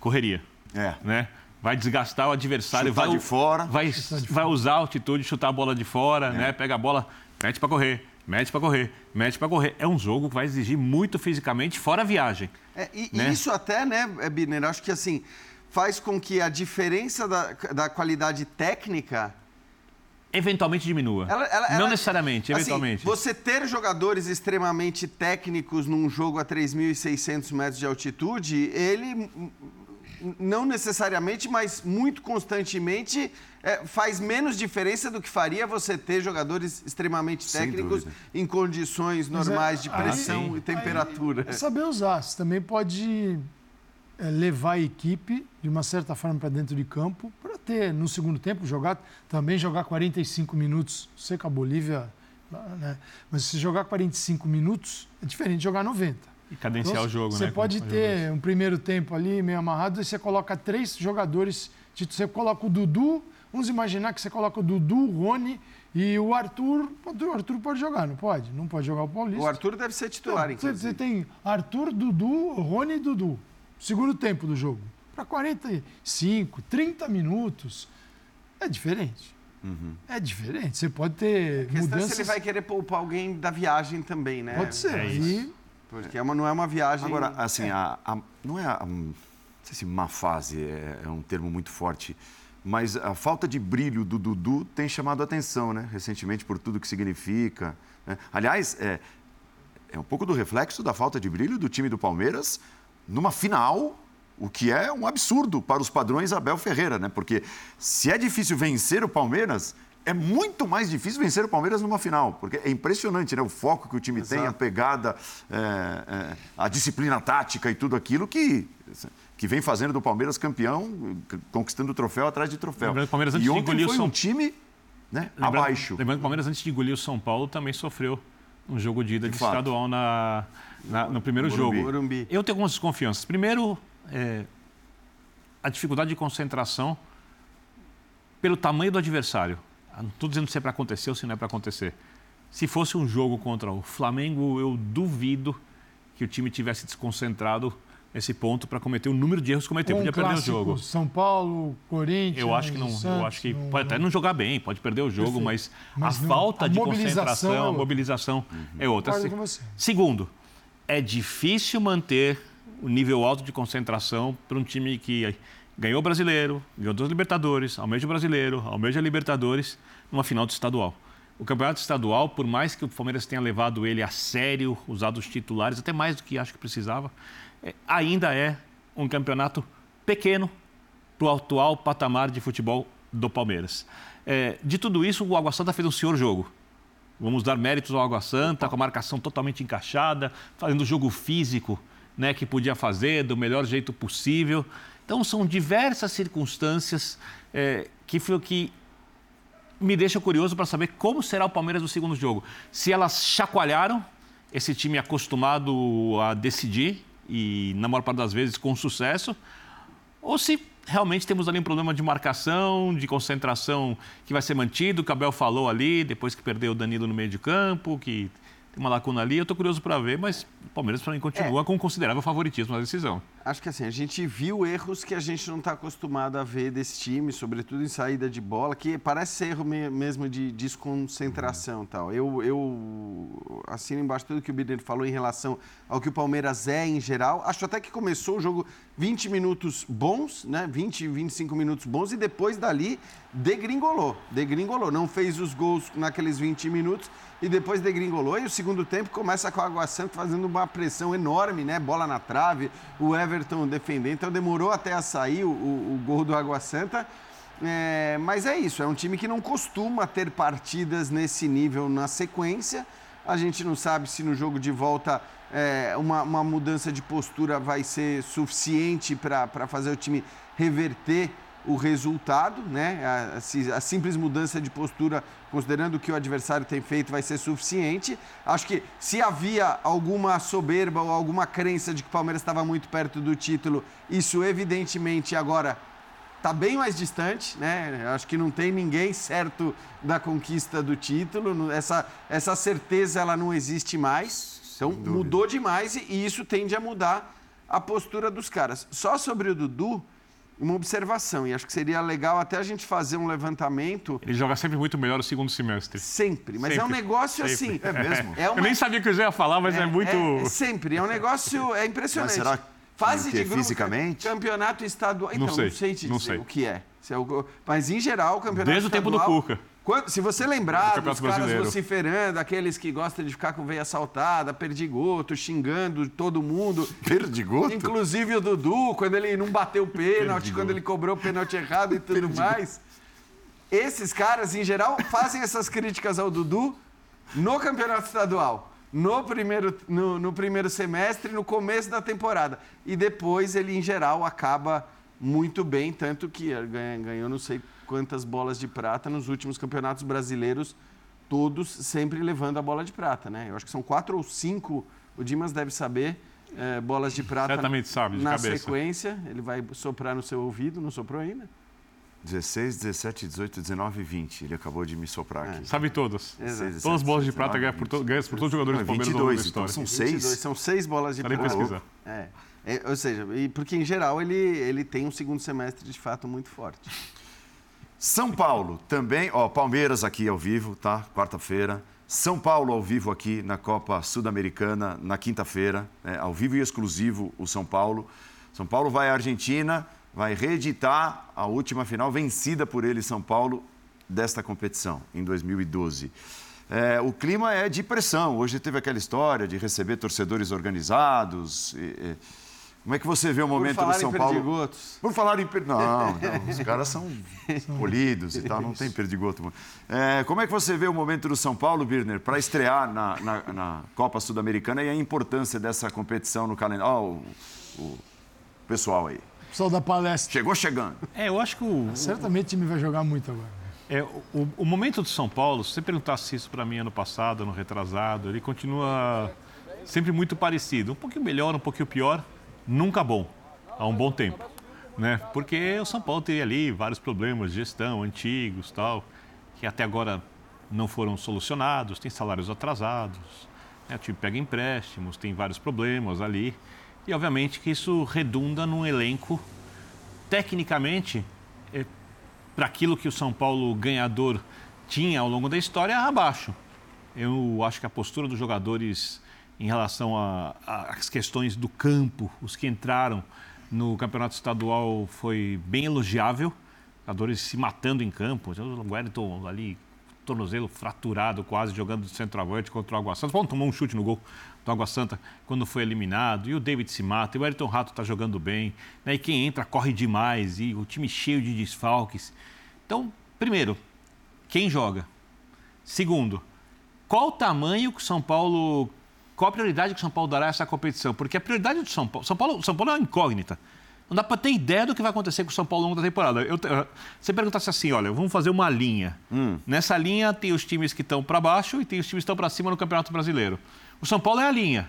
correria. É. Né? Vai desgastar o adversário. Chutar vai, de fora. Vai, vai usar a altitude, chutar a bola de fora, é. né? Pega a bola, mete para correr. mete para correr, mete para correr. É um jogo que vai exigir muito fisicamente, fora a viagem. É, e, né? e isso até, né, Biner, acho que assim, faz com que a diferença da, da qualidade técnica eventualmente diminua. Ela, ela, não ela, necessariamente, assim, eventualmente. Você ter jogadores extremamente técnicos num jogo a 3.600 metros de altitude, ele não necessariamente, mas muito constantemente, é, faz menos diferença do que faria você ter jogadores extremamente técnicos em condições normais é, de pressão aí, e temperatura. Aí, é saber usar. Você também pode é, levar a equipe, de uma certa forma, para dentro de campo, para ter, no segundo tempo, jogar também jogar 45 minutos. Sei que a Bolívia. Né? Mas se jogar 45 minutos, é diferente de jogar 90. E cadenciar então, o jogo, você né? Você pode ter um primeiro tempo ali meio amarrado e você coloca três jogadores. Você coloca o Dudu, vamos imaginar que você coloca o Dudu, o Rony e o Arthur. O Arthur pode jogar, não pode? Não pode jogar o Paulista. O Arthur deve ser titular, então, Você tem Arthur, Dudu, Rony e Dudu. Segundo tempo do jogo. Para 45, 30 minutos. É diferente. Uhum. É diferente. Você pode ter. A mudanças... é se ele vai querer poupar alguém da viagem também, né? Pode ser. É e porque é uma, não é uma viagem. Agora, assim, é. A, a, não é. A, não sei se má fase é, é, um termo muito forte, mas a falta de brilho do Dudu tem chamado a atenção, né? Recentemente, por tudo que significa. Né? Aliás, é, é um pouco do reflexo da falta de brilho do time do Palmeiras numa final o que é um absurdo para os padrões Abel Ferreira, né? Porque se é difícil vencer o Palmeiras, é muito mais difícil vencer o Palmeiras numa final, porque é impressionante né? o foco que o time Exato. tem, a pegada, é, é, a disciplina tática e tudo aquilo que, que vem fazendo do Palmeiras campeão, conquistando troféu atrás de troféu. Lembrando que o Palmeiras antes e ontem de engolir foi São... um time né, lembrando, abaixo. Lembrando que o Palmeiras antes de engolir o São Paulo também sofreu um jogo de ida de, de estadual na, na, no primeiro Morumbi. jogo. Morumbi. Eu tenho algumas desconfianças. Primeiro, é, a dificuldade de concentração pelo tamanho do adversário. Não estou dizendo se é para acontecer ou se não é para acontecer. Se fosse um jogo contra o Flamengo, eu duvido que o time tivesse desconcentrado esse ponto para cometer o número de erros que cometeu. Um Podia perder o jogo. São Paulo, Corinthians. Eu acho que não. Santos, eu acho que não, pode até não jogar bem, pode perder o jogo, mas, mas, a não, falta a de concentração, é a mobilização uhum. é outra. Se, segundo, é difícil manter o nível alto de concentração para um time que ganhou o brasileiro, ganhou duas Libertadores, almeja o brasileiro, almeja a Libertadores, numa final de estadual. O campeonato estadual, por mais que o Palmeiras tenha levado ele a sério, usado os titulares, até mais do que acho que precisava, é, ainda é um campeonato pequeno para o atual patamar de futebol do Palmeiras. É, de tudo isso, o Água Santa fez um senhor jogo. Vamos dar méritos ao Água Santa, com a marcação totalmente encaixada, fazendo jogo físico né, que podia fazer do melhor jeito possível. Então, são diversas circunstâncias é, que, que me deixam curioso para saber como será o Palmeiras no segundo jogo. Se elas chacoalharam esse time acostumado a decidir e, na maior parte das vezes, com sucesso, ou se realmente temos ali um problema de marcação, de concentração que vai ser mantido. O Cabel falou ali, depois que perdeu o Danilo no meio de campo, que tem uma lacuna ali. Eu estou curioso para ver, mas o Palmeiras para mim continua é. com considerável favoritismo na decisão. Acho que assim, a gente viu erros que a gente não está acostumado a ver desse time, sobretudo em saída de bola, que parece ser erro mesmo de desconcentração e tal. Eu, eu assino embaixo tudo que o Bidner falou em relação ao que o Palmeiras é em geral. Acho até que começou o jogo 20 minutos bons, né? 20, 25 minutos bons e depois dali degringolou. Degringolou. Não fez os gols naqueles 20 minutos e depois degringolou. E o segundo tempo começa com o Água Santa fazendo uma pressão enorme, né? Bola na trave, o Everton defendendo. Então demorou até a sair o, o, gol do Água Santa. É, mas é isso, é um time que não costuma ter partidas nesse nível na sequência. A gente não sabe se no jogo de volta é, uma, uma mudança de postura vai ser suficiente para fazer o time reverter o resultado, né? A, a, simples mudança de postura, considerando o que o adversário tem feito, vai ser suficiente. Acho que se havia alguma soberba ou alguma crença de que o Palmeiras estava muito perto do título, isso evidentemente agora está bem mais distante, né? Acho que não tem ninguém certo da conquista do título. Essa, essa certeza ela não existe mais. Então mudou demais e isso tende a mudar a postura dos caras. Só sobre o Dudu uma observação, e acho que seria legal até a gente fazer um levantamento. Ele joga sempre muito melhor o segundo semestre. Sempre, mas sempre. é um negócio sempre. assim. É mesmo? É uma... Eu nem sabia que eu ia falar, mas é, é muito. É, sempre, é um negócio. É impressionante. Mas será Fase que, de grupo, fisicamente? campeonato estadual. Então, não sei, não sei te não dizer sei. o que é. Mas, em geral, o campeonato Desde estadual... o tempo do Cuca. Quando, se você lembrar dos caras brasileiro. vociferando, aqueles que gostam de ficar com veia saltada, perdigoto, xingando todo mundo. Perdigoto? Inclusive o Dudu, quando ele não bateu o pênalti, quando ele cobrou o pênalti errado e tudo Perdigoto. mais. Esses caras, em geral, fazem essas críticas ao Dudu no campeonato estadual. No primeiro, no, no primeiro semestre, no começo da temporada. E depois ele, em geral, acaba muito bem, tanto que ganhou, ganhou não sei quantas bolas de prata nos últimos campeonatos brasileiros, todos sempre levando a bola de prata, né? Eu acho que são quatro ou cinco, o Dimas deve saber, é, bolas de prata Certamente sabe, de na cabeça. sequência. Ele vai soprar no seu ouvido, não soprou ainda? 16, 17, 18, 19 e 20. Ele acabou de me soprar aqui. Sabe todas. 16, Todas as bolas de 19, prata ganhas por, to, ganhas por todos os jogadores Não, do Palmeiras ao longo 22, da então história. são 22, seis. são seis bolas de Falei prata. pesquisar. É. É, ou seja, e porque em geral ele, ele tem um segundo semestre de fato muito forte. São Paulo também, ó, Palmeiras aqui ao vivo, tá? Quarta-feira. São Paulo ao vivo aqui na Copa Sul-Americana na quinta-feira, né? ao vivo e exclusivo o São Paulo. São Paulo vai à Argentina, vai reeditar a última final vencida por ele, São Paulo, desta competição, em 2012. É, o clima é de pressão. Hoje teve aquela história de receber torcedores organizados. E, e, como é que você vê o momento do São em Paulo? perdigotos. Por falar em. per- Não, não, os caras são polidos e tal, não tem perdigoto. É, como é que você vê o momento do São Paulo, Birner, para estrear na, na- na Copa Sul-Americana e a importância dessa competição no calendário? Ó, o, o pessoal aí. Pessoal da palestra. Chegou chegando. É, eu acho que o, Certamente o time vai jogar muito agora. É, o, o momento do São Paulo, se você perguntasse isso para mim ano passado, ano retrasado, ele continua sempre muito parecido. Um pouquinho melhor, um pouquinho pior, nunca bom, há um bom tempo. Né? Porque o São Paulo tem ali vários problemas de gestão antigos, tal, que até agora não foram solucionados, tem salários atrasados, né? o time pega empréstimos, tem vários problemas ali. E obviamente que isso redunda num elenco, tecnicamente, é, para aquilo que o São Paulo ganhador tinha ao longo da história, abaixo. Eu acho que a postura dos jogadores em relação às questões do campo, os que entraram no campeonato estadual, foi bem elogiável. Jogadores se matando em campo. O Wellington ali, tornozelo fraturado quase, jogando de centroavante contra o Água Santa. Bom, tomou um chute no gol do Água Santa quando foi eliminado. E o David se mata. E o Wellington Rato está jogando bem. Né? E quem entra corre demais. E o time cheio de desfalques. Então, primeiro, quem joga? Segundo, qual o tamanho que o São Paulo. Qual a prioridade que o São Paulo dará a essa competição? Porque a prioridade do São Paulo. São Paulo, São Paulo é uma incógnita. Não dá para ter ideia do que vai acontecer com o São Paulo ao longo da temporada. Eu, você perguntasse assim: olha, vamos fazer uma linha. Hum. Nessa linha tem os times que estão para baixo e tem os times que estão para cima no Campeonato Brasileiro. O São Paulo é a linha.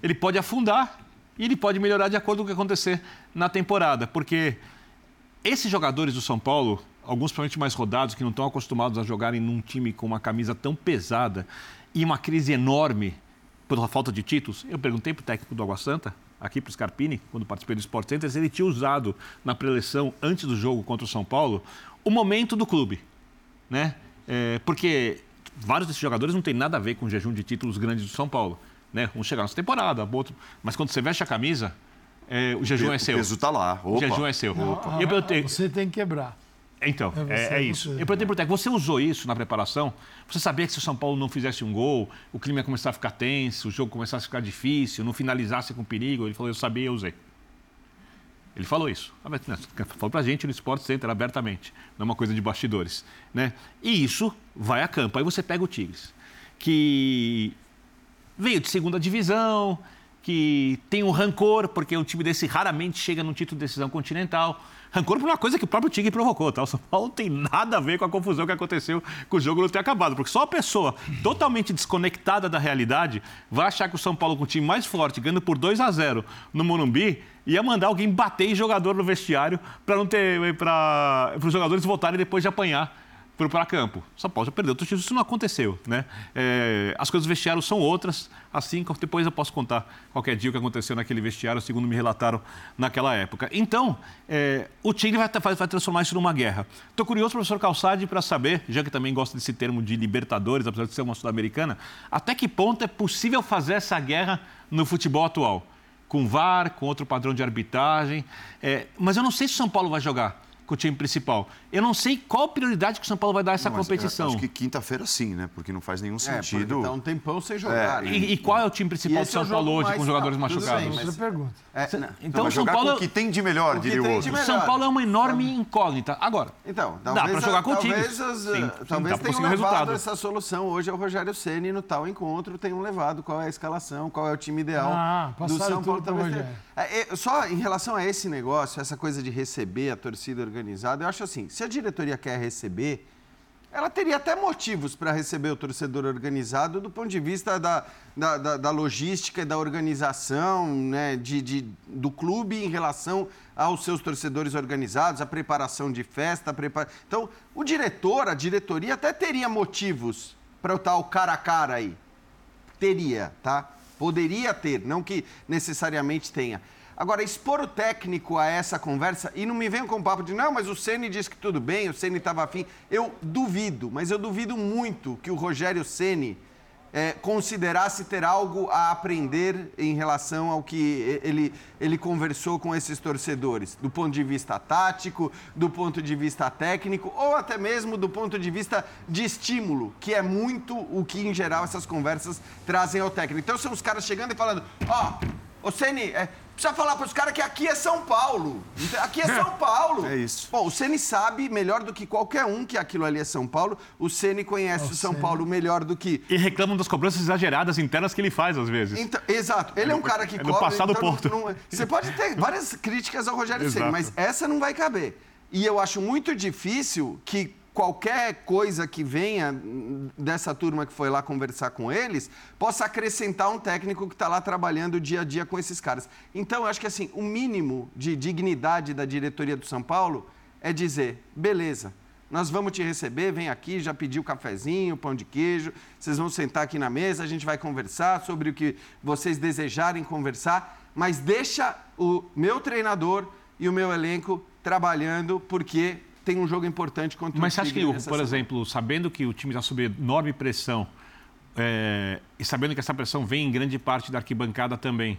Ele pode afundar e ele pode melhorar de acordo com o que acontecer na temporada. Porque esses jogadores do São Paulo, alguns provavelmente mais rodados, que não estão acostumados a jogarem num time com uma camisa tão pesada e uma crise enorme pela falta de títulos. Eu perguntei para o técnico do Água Santa, aqui para o Scarpini, quando participei do Sport Center, se ele tinha usado na preleção, antes do jogo contra o São Paulo, o momento do clube. Né? É, porque vários desses jogadores não têm nada a ver com o jejum de títulos grandes do São Paulo. Né? Um chegar nessa temporada, outro... mas quando você veste a camisa, é, o jejum O é seu. peso está lá. O Opa. jejum é seu. Ah, E eu perguntei, Você tem que quebrar. Então, É você, é, é isso. você. Eu perguntei pro técnico, você usou isso na preparação? Você sabia que se o São Paulo não fizesse um gol, o clima ia começar a ficar tenso, o jogo começasse a ficar difícil, não finalizasse com perigo? Ele falou, eu sabia, eu usei. Ele falou isso. Ah, né, Falou pra gente no Sport Center abertamente. Não é uma coisa de bastidores. Né? E isso vai a campo. Aí você pega o Tigres, que veio de segunda divisão, que tem um rancor, porque um time desse raramente chega num título de decisão continental. Rancor por uma coisa que o próprio Tigre provocou, tá? O São Paulo não tem nada a ver com a confusão que aconteceu com o jogo não ter acabado, porque só a pessoa totalmente desconectada da realidade vai achar que o São Paulo com o time mais forte, ganhando por 2 a 0 no Morumbi, ia mandar alguém bater em jogador no vestiário para não ter para os jogadores voltarem depois de apanhar para campo. São Paulo já perdeu isso não aconteceu. Né? É, as coisas do vestiário são outras, assim como depois eu posso contar qualquer dia o que aconteceu naquele vestiário, segundo me relataram naquela época. Então, é, o time vai, vai, transformar isso numa guerra. Estou curioso, professor Calçade, para saber, já que também gosta desse termo de Libertadores, apesar de ser uma sul-americana, até que ponto é possível fazer essa guerra no futebol atual? Com VAR, com outro padrão de arbitragem. É, mas eu não sei se o São Paulo vai jogar com o time principal. Eu não sei qual prioridade que o São Paulo vai dar a essa não, competição. Acho que quinta-feira sim, né? Porque não faz nenhum é, sentido. É, tá um tempão sem jogar. É. Né? E, e, qual é o time principal do São é Paulo hoje com jogadores machucados? Bem, mas... pergunta. É, então o São Paulo. O que tem de melhor, diria o outro. O São Paulo é uma enorme incógnita. Agora, então, dá para jogar com o time. Talvez, as, sim, talvez sim, tenham levado resultado. essa solução. Hoje é o Rogério Ceni no tal encontro tenham levado qual é a escalação, qual é o time ideal ah, do São Paulo. Talvez é, só em relação a esse negócio, essa coisa de receber a torcida organizada, eu acho assim, se a diretoria quer receber, ela teria até motivos para receber o torcedor organizado do ponto de vista da, da, da, da logística e da organização né, de, de, do clube em relação aos seus torcedores organizados, a preparação de festa. Prepara... Então, o diretor, a diretoria até teria motivos para o tal cara a cara aí. Teria, tá? Poderia ter, não que necessariamente tenha. Agora, expor o técnico a essa conversa, e não me venham com o papo de, não, mas o Ceni disse que tudo bem, o Ceni estava afim. Eu duvido, mas eu duvido muito que o Rogério Ceni é, considerasse ter algo a aprender em relação ao que ele, ele conversou com esses torcedores, do ponto de vista tático, do ponto de vista técnico, ou até mesmo do ponto de vista de estímulo, que é muito o que, em geral, essas conversas trazem ao técnico. Então, são os caras chegando e falando: Ó, oh, Ceni, é, Precisa falar para os caras que aqui é São Paulo. Aqui é São Paulo. É isso. Bom, o Ceni sabe melhor do que qualquer um que aquilo ali é São Paulo. O Ceni conhece oh, o São Paulo melhor do que. E reclamam das cobranças exageradas internas que ele faz às vezes. Então, exato. Ele é, um cara que é cobra. passado então Porto. Não, não, você pode ter várias críticas ao Rogério Ceni, mas essa não vai caber. E eu acho muito difícil que qualquer coisa que venha dessa turma que foi lá conversar com eles possa acrescentar um técnico que está lá trabalhando dia a dia com esses caras. Então, eu acho que assim, o mínimo de dignidade da diretoria do São Paulo é dizer, beleza, nós vamos te receber, vem aqui, já pediu cafezinho, pão de queijo, vocês vão sentar aqui na mesa, a gente vai conversar sobre o que vocês desejarem conversar, mas deixa o meu treinador e o meu elenco trabalhando, porque tem um jogo importante contra Mas o Mas você acha que, por exemplo, sabendo que o time está sob enorme pressão é, e sabendo que essa pressão vem em grande parte da arquibancada também,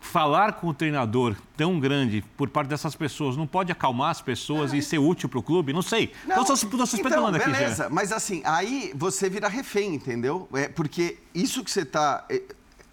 falar com o treinador tão grande por parte dessas pessoas não pode acalmar as pessoas é. e ser útil para o clube? Não sei. Não, estou especulando então, aqui beleza. Já. Mas assim, aí você vira refém, entendeu? É, porque isso que você está... É,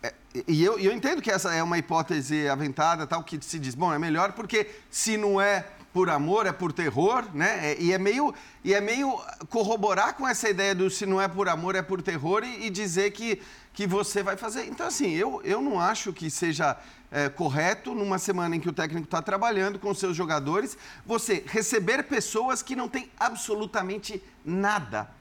é, e eu, eu entendo que essa é uma hipótese aventada, tal, que se diz, bom, é melhor porque se não é por amor, é por terror, né? É, e é meio e é meio corroborar com essa ideia do se não é por amor, é por terror e, e dizer que, que você vai fazer. Então, assim, eu, eu não acho que seja é, correto, numa semana em que o técnico está trabalhando com seus jogadores, você receber pessoas que não têm absolutamente nada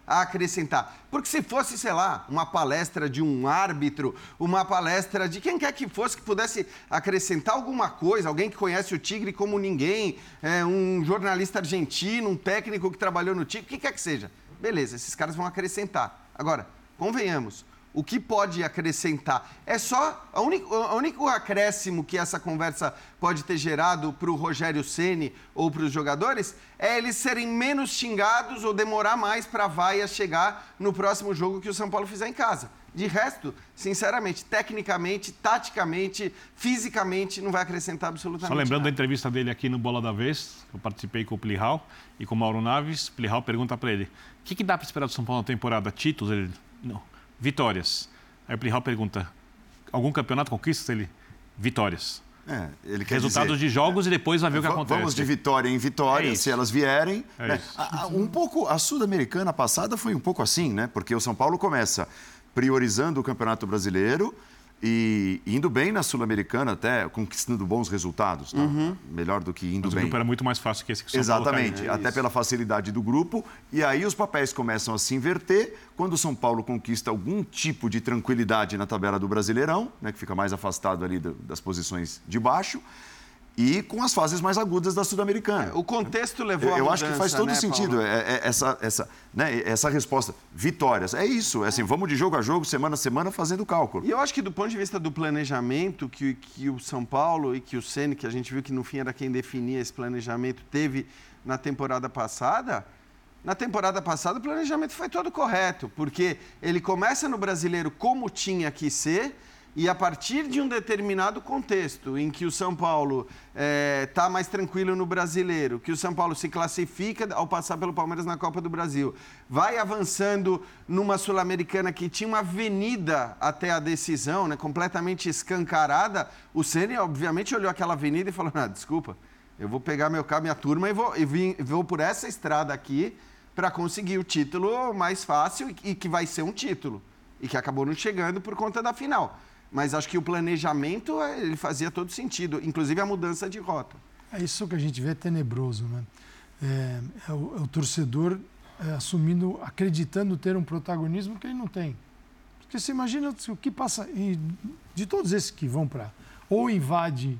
a acrescentar. Porque se fosse, sei lá, uma palestra de um árbitro, uma palestra de quem quer que fosse que pudesse acrescentar alguma coisa, alguém que conhece o Tigre como ninguém, é, um jornalista argentino, um técnico que trabalhou no Tigre, o que quer que seja. Beleza, esses caras vão acrescentar. Agora, convenhamos, o que pode acrescentar? É só. O único, único acréscimo que essa conversa pode ter gerado para o Rogério Ceni ou para os jogadores é eles serem menos xingados ou demorar mais para a vaia chegar no próximo jogo que o São Paulo fizer em casa. De resto, sinceramente, tecnicamente, taticamente, fisicamente, não vai acrescentar absolutamente Só lembrando nada. da entrevista dele aqui no Bola da Vez, eu participei com o Plihal e com o Mauro Naves. Plihal pergunta para ele: o que, que dá para esperar do São Paulo na temporada? Títulos? Ele, não vitórias. Aí o Plihal pergunta: algum campeonato conquista? Ele, vitórias. É, ele Resultados dizer, de jogos é, e depois vai ver o que acontece. Vamos de vitória em vitória, é se elas vierem. Né? Um pouco, a Sul-Americana passada foi um pouco assim, né? Porque o São Paulo começa priorizando o Campeonato Brasileiro e indo bem na Sul-Americana, até conquistando bons resultados. Tá? Uhum. Melhor do que indo Mas bem. o grupo era muito mais fácil que esse que o São Exatamente, Paulo até pela facilidade do grupo. E aí os papéis começam a se inverter quando o São Paulo conquista algum tipo de tranquilidade na tabela do Brasileirão, né, que fica mais afastado ali das posições de baixo. E com as fases mais agudas da Sul-Americana. O contexto levou eu, a eu mudança, acho que faz todo né, sentido é, é, essa, essa, né, essa resposta. Vitórias, é isso. É assim, vamos de jogo a jogo, semana a semana, fazendo cálculo. E eu acho que do ponto de vista do planejamento que, que o São Paulo e que o Ceni, que a gente viu que no fim era quem definia esse planejamento, teve na temporada passada, na temporada passada o planejamento foi todo correto, porque ele começa no brasileiro como tinha que ser. E a partir de um determinado contexto em que o São Paulo está mais tranquilo no brasileiro, que o São Paulo se classifica ao passar pelo Palmeiras na Copa do Brasil, vai avançando numa Sul-Americana que tinha uma avenida até a decisão, né, completamente escancarada, o Ceni obviamente olhou aquela avenida e falou: ah, desculpa, eu vou pegar meu carro, minha turma e vou, e vim, vou por essa estrada aqui para conseguir o título mais fácil e que vai ser um título. E que acabou não chegando por conta da final mas acho que o planejamento ele fazia todo sentido, inclusive a mudança de rota. É isso que a gente vê é tenebroso, né? É, é, o, é o, torcedor é, assumindo, acreditando ter um protagonismo que ele não tem. Porque você imagina o que passa e de todos esses que vão para ou invade,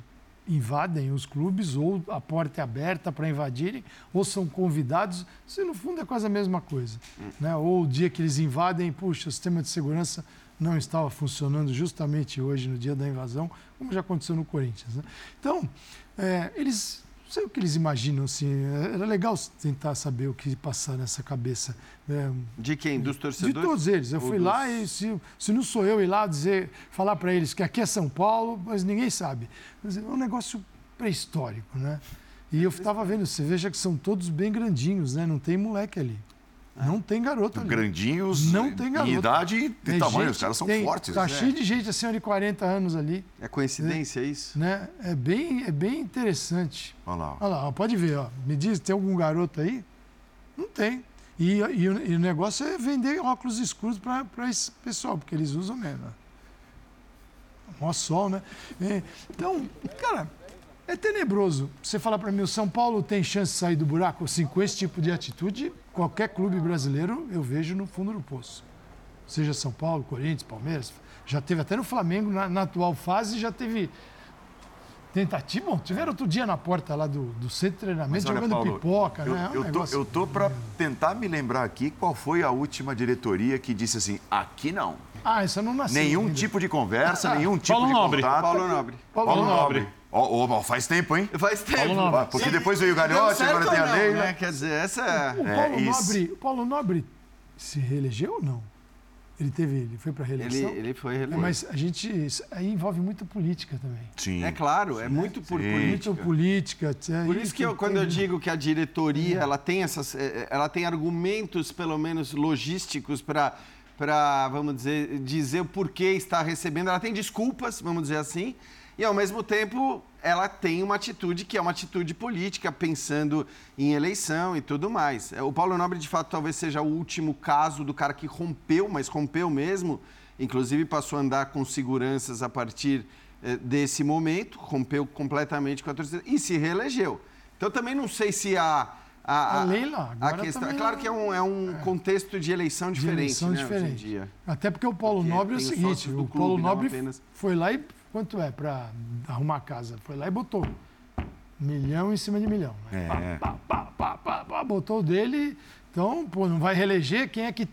invadem os clubes ou a porta é aberta para invadirem ou são convidados, isso no fundo é quase a mesma coisa, hum. né? Ou o dia que eles invadem, puxa, o sistema de segurança não estava funcionando justamente hoje, no dia da invasão, como já aconteceu no Corinthians. Né? Então, é, eles, não sei o que eles imaginam, assim, era legal tentar saber o que passar nessa cabeça. É, de quem? Dos torcedores? De todos eles. Eu fui dos... lá e se, se não sou eu ir lá dizer, falar para eles que aqui é São Paulo, mas ninguém sabe. É um negócio pré-histórico, né? E eu estava vendo, você veja que são todos bem grandinhos, né? Não tem moleque ali. Não tem garoto ali. Grandinhos, não tem garoto. em idade e tem tamanho, gente, os caras são tem, fortes. Tá né? cheio de gente acima de 40 anos ali. É coincidência é, isso? Né? É, bem, é bem interessante. Olha lá. Olha lá, pode ver, ó. Me diz, tem algum garoto aí? Não tem. E, e, e o negócio é vender óculos escuros para esse pessoal, porque eles usam mesmo. Mó sol, né? É, então, cara, é tenebroso. Você fala para mim, o São Paulo tem chance de sair do buraco? Assim, com esse tipo de atitude, qualquer clube brasileiro eu vejo no fundo do poço. Seja São Paulo, Corinthians, Palmeiras. Já teve até no Flamengo, na, na atual fase, já teve tentativa. Bom, tiveram outro dia na porta lá do, do centro de treinamento olha, jogando Paulo, pipoca. Eu, né? É um eu, tô, eu tô para tentar me lembrar aqui qual foi a última diretoria que disse assim: aqui não. Ah, essa não nasceu. Nenhum ainda. tipo de conversa, Ah, nenhum tipo Paulo de Nobre. contato. Paulo Nobre. Paulo, Paulo Nobre. Nobre. Ó, ó, faz tempo, hein? Faz tempo. Nobre. Porque depois veio o Galhote, agora tem a Leila. né? Quer dizer, essa é... O Paulo, É. Nobre, o Paulo Nobre se reelegeu ou não? Ele teve, ele foi para Ele, reeleição? ele foi É, reeleito. mas a gente isso aí envolve muita política também. Sim. É claro, é muito por Sim. política. Muita política. é Por isso que eu, quando eu digo que a diretoria ela tem essas, eh, ela tem argumentos pelo menos logísticos para para vamos dizer dizer o porquê está recebendo, ela tem desculpas, vamos dizer assim, e ao mesmo tempo ela tem uma atitude que é uma atitude política, pensando em eleição e tudo mais. Eh, O Paulo Nobre de fato talvez seja o último caso do cara que rompeu, mas rompeu mesmo, inclusive passou a andar com seguranças a partir eh, desse momento, rompeu completamente com a torcida e se reelegeu. Então também não sei se a. A, A Leila, a questão, é também claro que é um, é um contexto de eleição de diferente, eleição né, diferente. hoje em dia. Até porque o Paulo Porque Nobre é o seguinte, o Paulo Nobre apenas- foi lá e quanto é para arrumar a casa? Foi lá e botou milhão em cima de milhão. Né? É. Pá, pá, pá, pá, pá, botou dele. Então, pô, não vai reeleger. Quem é que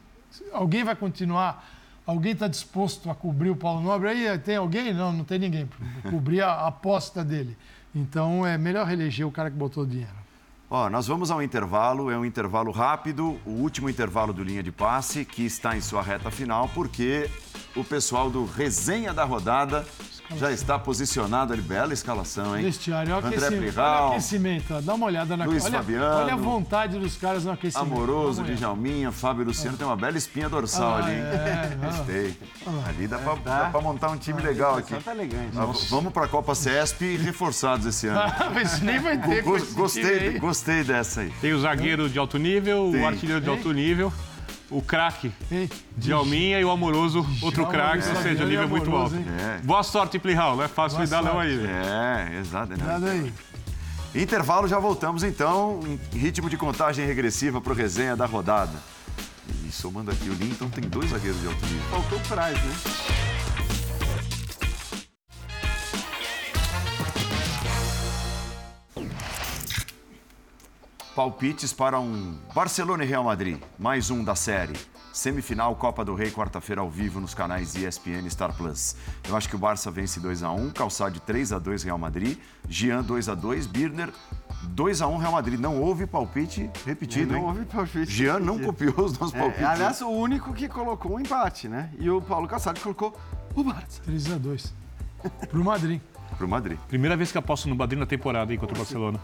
alguém vai continuar? Alguém está disposto a cobrir o Paulo Nobre? Aí tem alguém? Não, não tem ninguém para cobrir a aposta dele. Então é melhor reeleger o cara que botou o dinheiro. Ó, nós vamos ao intervalo, é um intervalo rápido, o último intervalo do Linha de Passe, que está em sua reta final, porque o pessoal do Resenha da Rodada já está posicionado ali, bela escalação, hein? Vestiário, olha o André aquecimento, olha o Plihal, aquecimento, ó, dá uma olhada na Luiz olha, Fabiano. olha a vontade dos caras no aquecimento. Amoroso. Djalminha, Fábio Luciano, tem uma bela espinha dorsal Ah, ali, hein? é, ah. Gostei. Ali dá pra, tá. dá pra montar um time legal aqui. Tá elegante. Ah, vamos pra Copa CESP reforçados esse ano. Mas nem vai ter. com Go- esse time Gostei, aí. gostei dessa aí. Tem o zagueiro de alto nível, Tem. o artilheiro de alto nível, o craque de Alminha e o amoroso, outro craque, ou seja, É, nível muito amoroso, alto. É. Boa sorte, Plihal, não é fácil Boa lidar não aí. velho. É, exato. Nada aí. Intervalo, já voltamos então, em ritmo de contagem regressiva para o resenha da rodada. E somando aqui o Linton, tem dois zagueiros de alto nível. Faltou o Praz, né? Palpites para um Barcelona e Real Madrid, mais um da série. Semifinal Copa do Rei, quarta-feira ao vivo nos canais ESPN e Star Plus. Eu acho que o Barça vence 2 a 1, Calçade 3 a 2 Real Madrid, Gian 2 a 2, Birner 2 a 1 Real Madrid. Não houve palpite repetido, não hein? houve palpite Jean não copiou os nossos É, palpites. aliás, o único que colocou um empate, né? E o Paulo Calçado colocou o Barça. 3x2. Pro Madrid. Pro Madrid. Primeira vez que aposto no Madrid na temporada aí contra o Barcelona.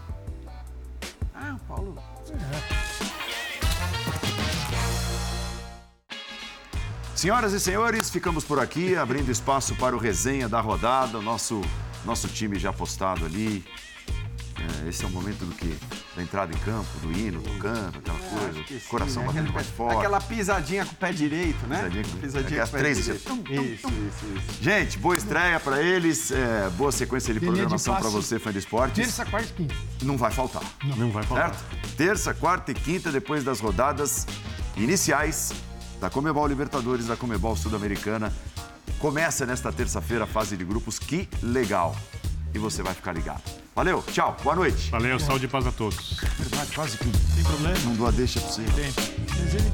Ah, Paulo. Senhoras e senhores, ficamos por aqui, abrindo espaço para o resenha da rodada, nosso, nosso time já postado ali. É, esse é o momento do que? Da entrada em campo, do hino, do canto, aquela coisa, sim, coração né? batendo mais forte. Aquela pisadinha com o pé direito, né? Pisadinha com- pisadinha com o pé três, direito. assim, tum, tum, Isso, isso, isso. Gente, boa estreia para eles, é, boa sequência de Linha programação para você, fã de esportes. Terça, quarta e quinta. Não vai faltar. Não vai faltar. certo? Terça, quarta e quinta, depois das rodadas iniciais da Comebol Libertadores, da Comebol Sul-Americana. Começa nesta terça-feira a fase de grupos, que legal! E você vai ficar ligado. Valeu, tchau, boa noite. Valeu, saúde e paz a todos. Verdade, quase quinta. Sem problema. Não dou a deixa pra você. Tem. Mas ele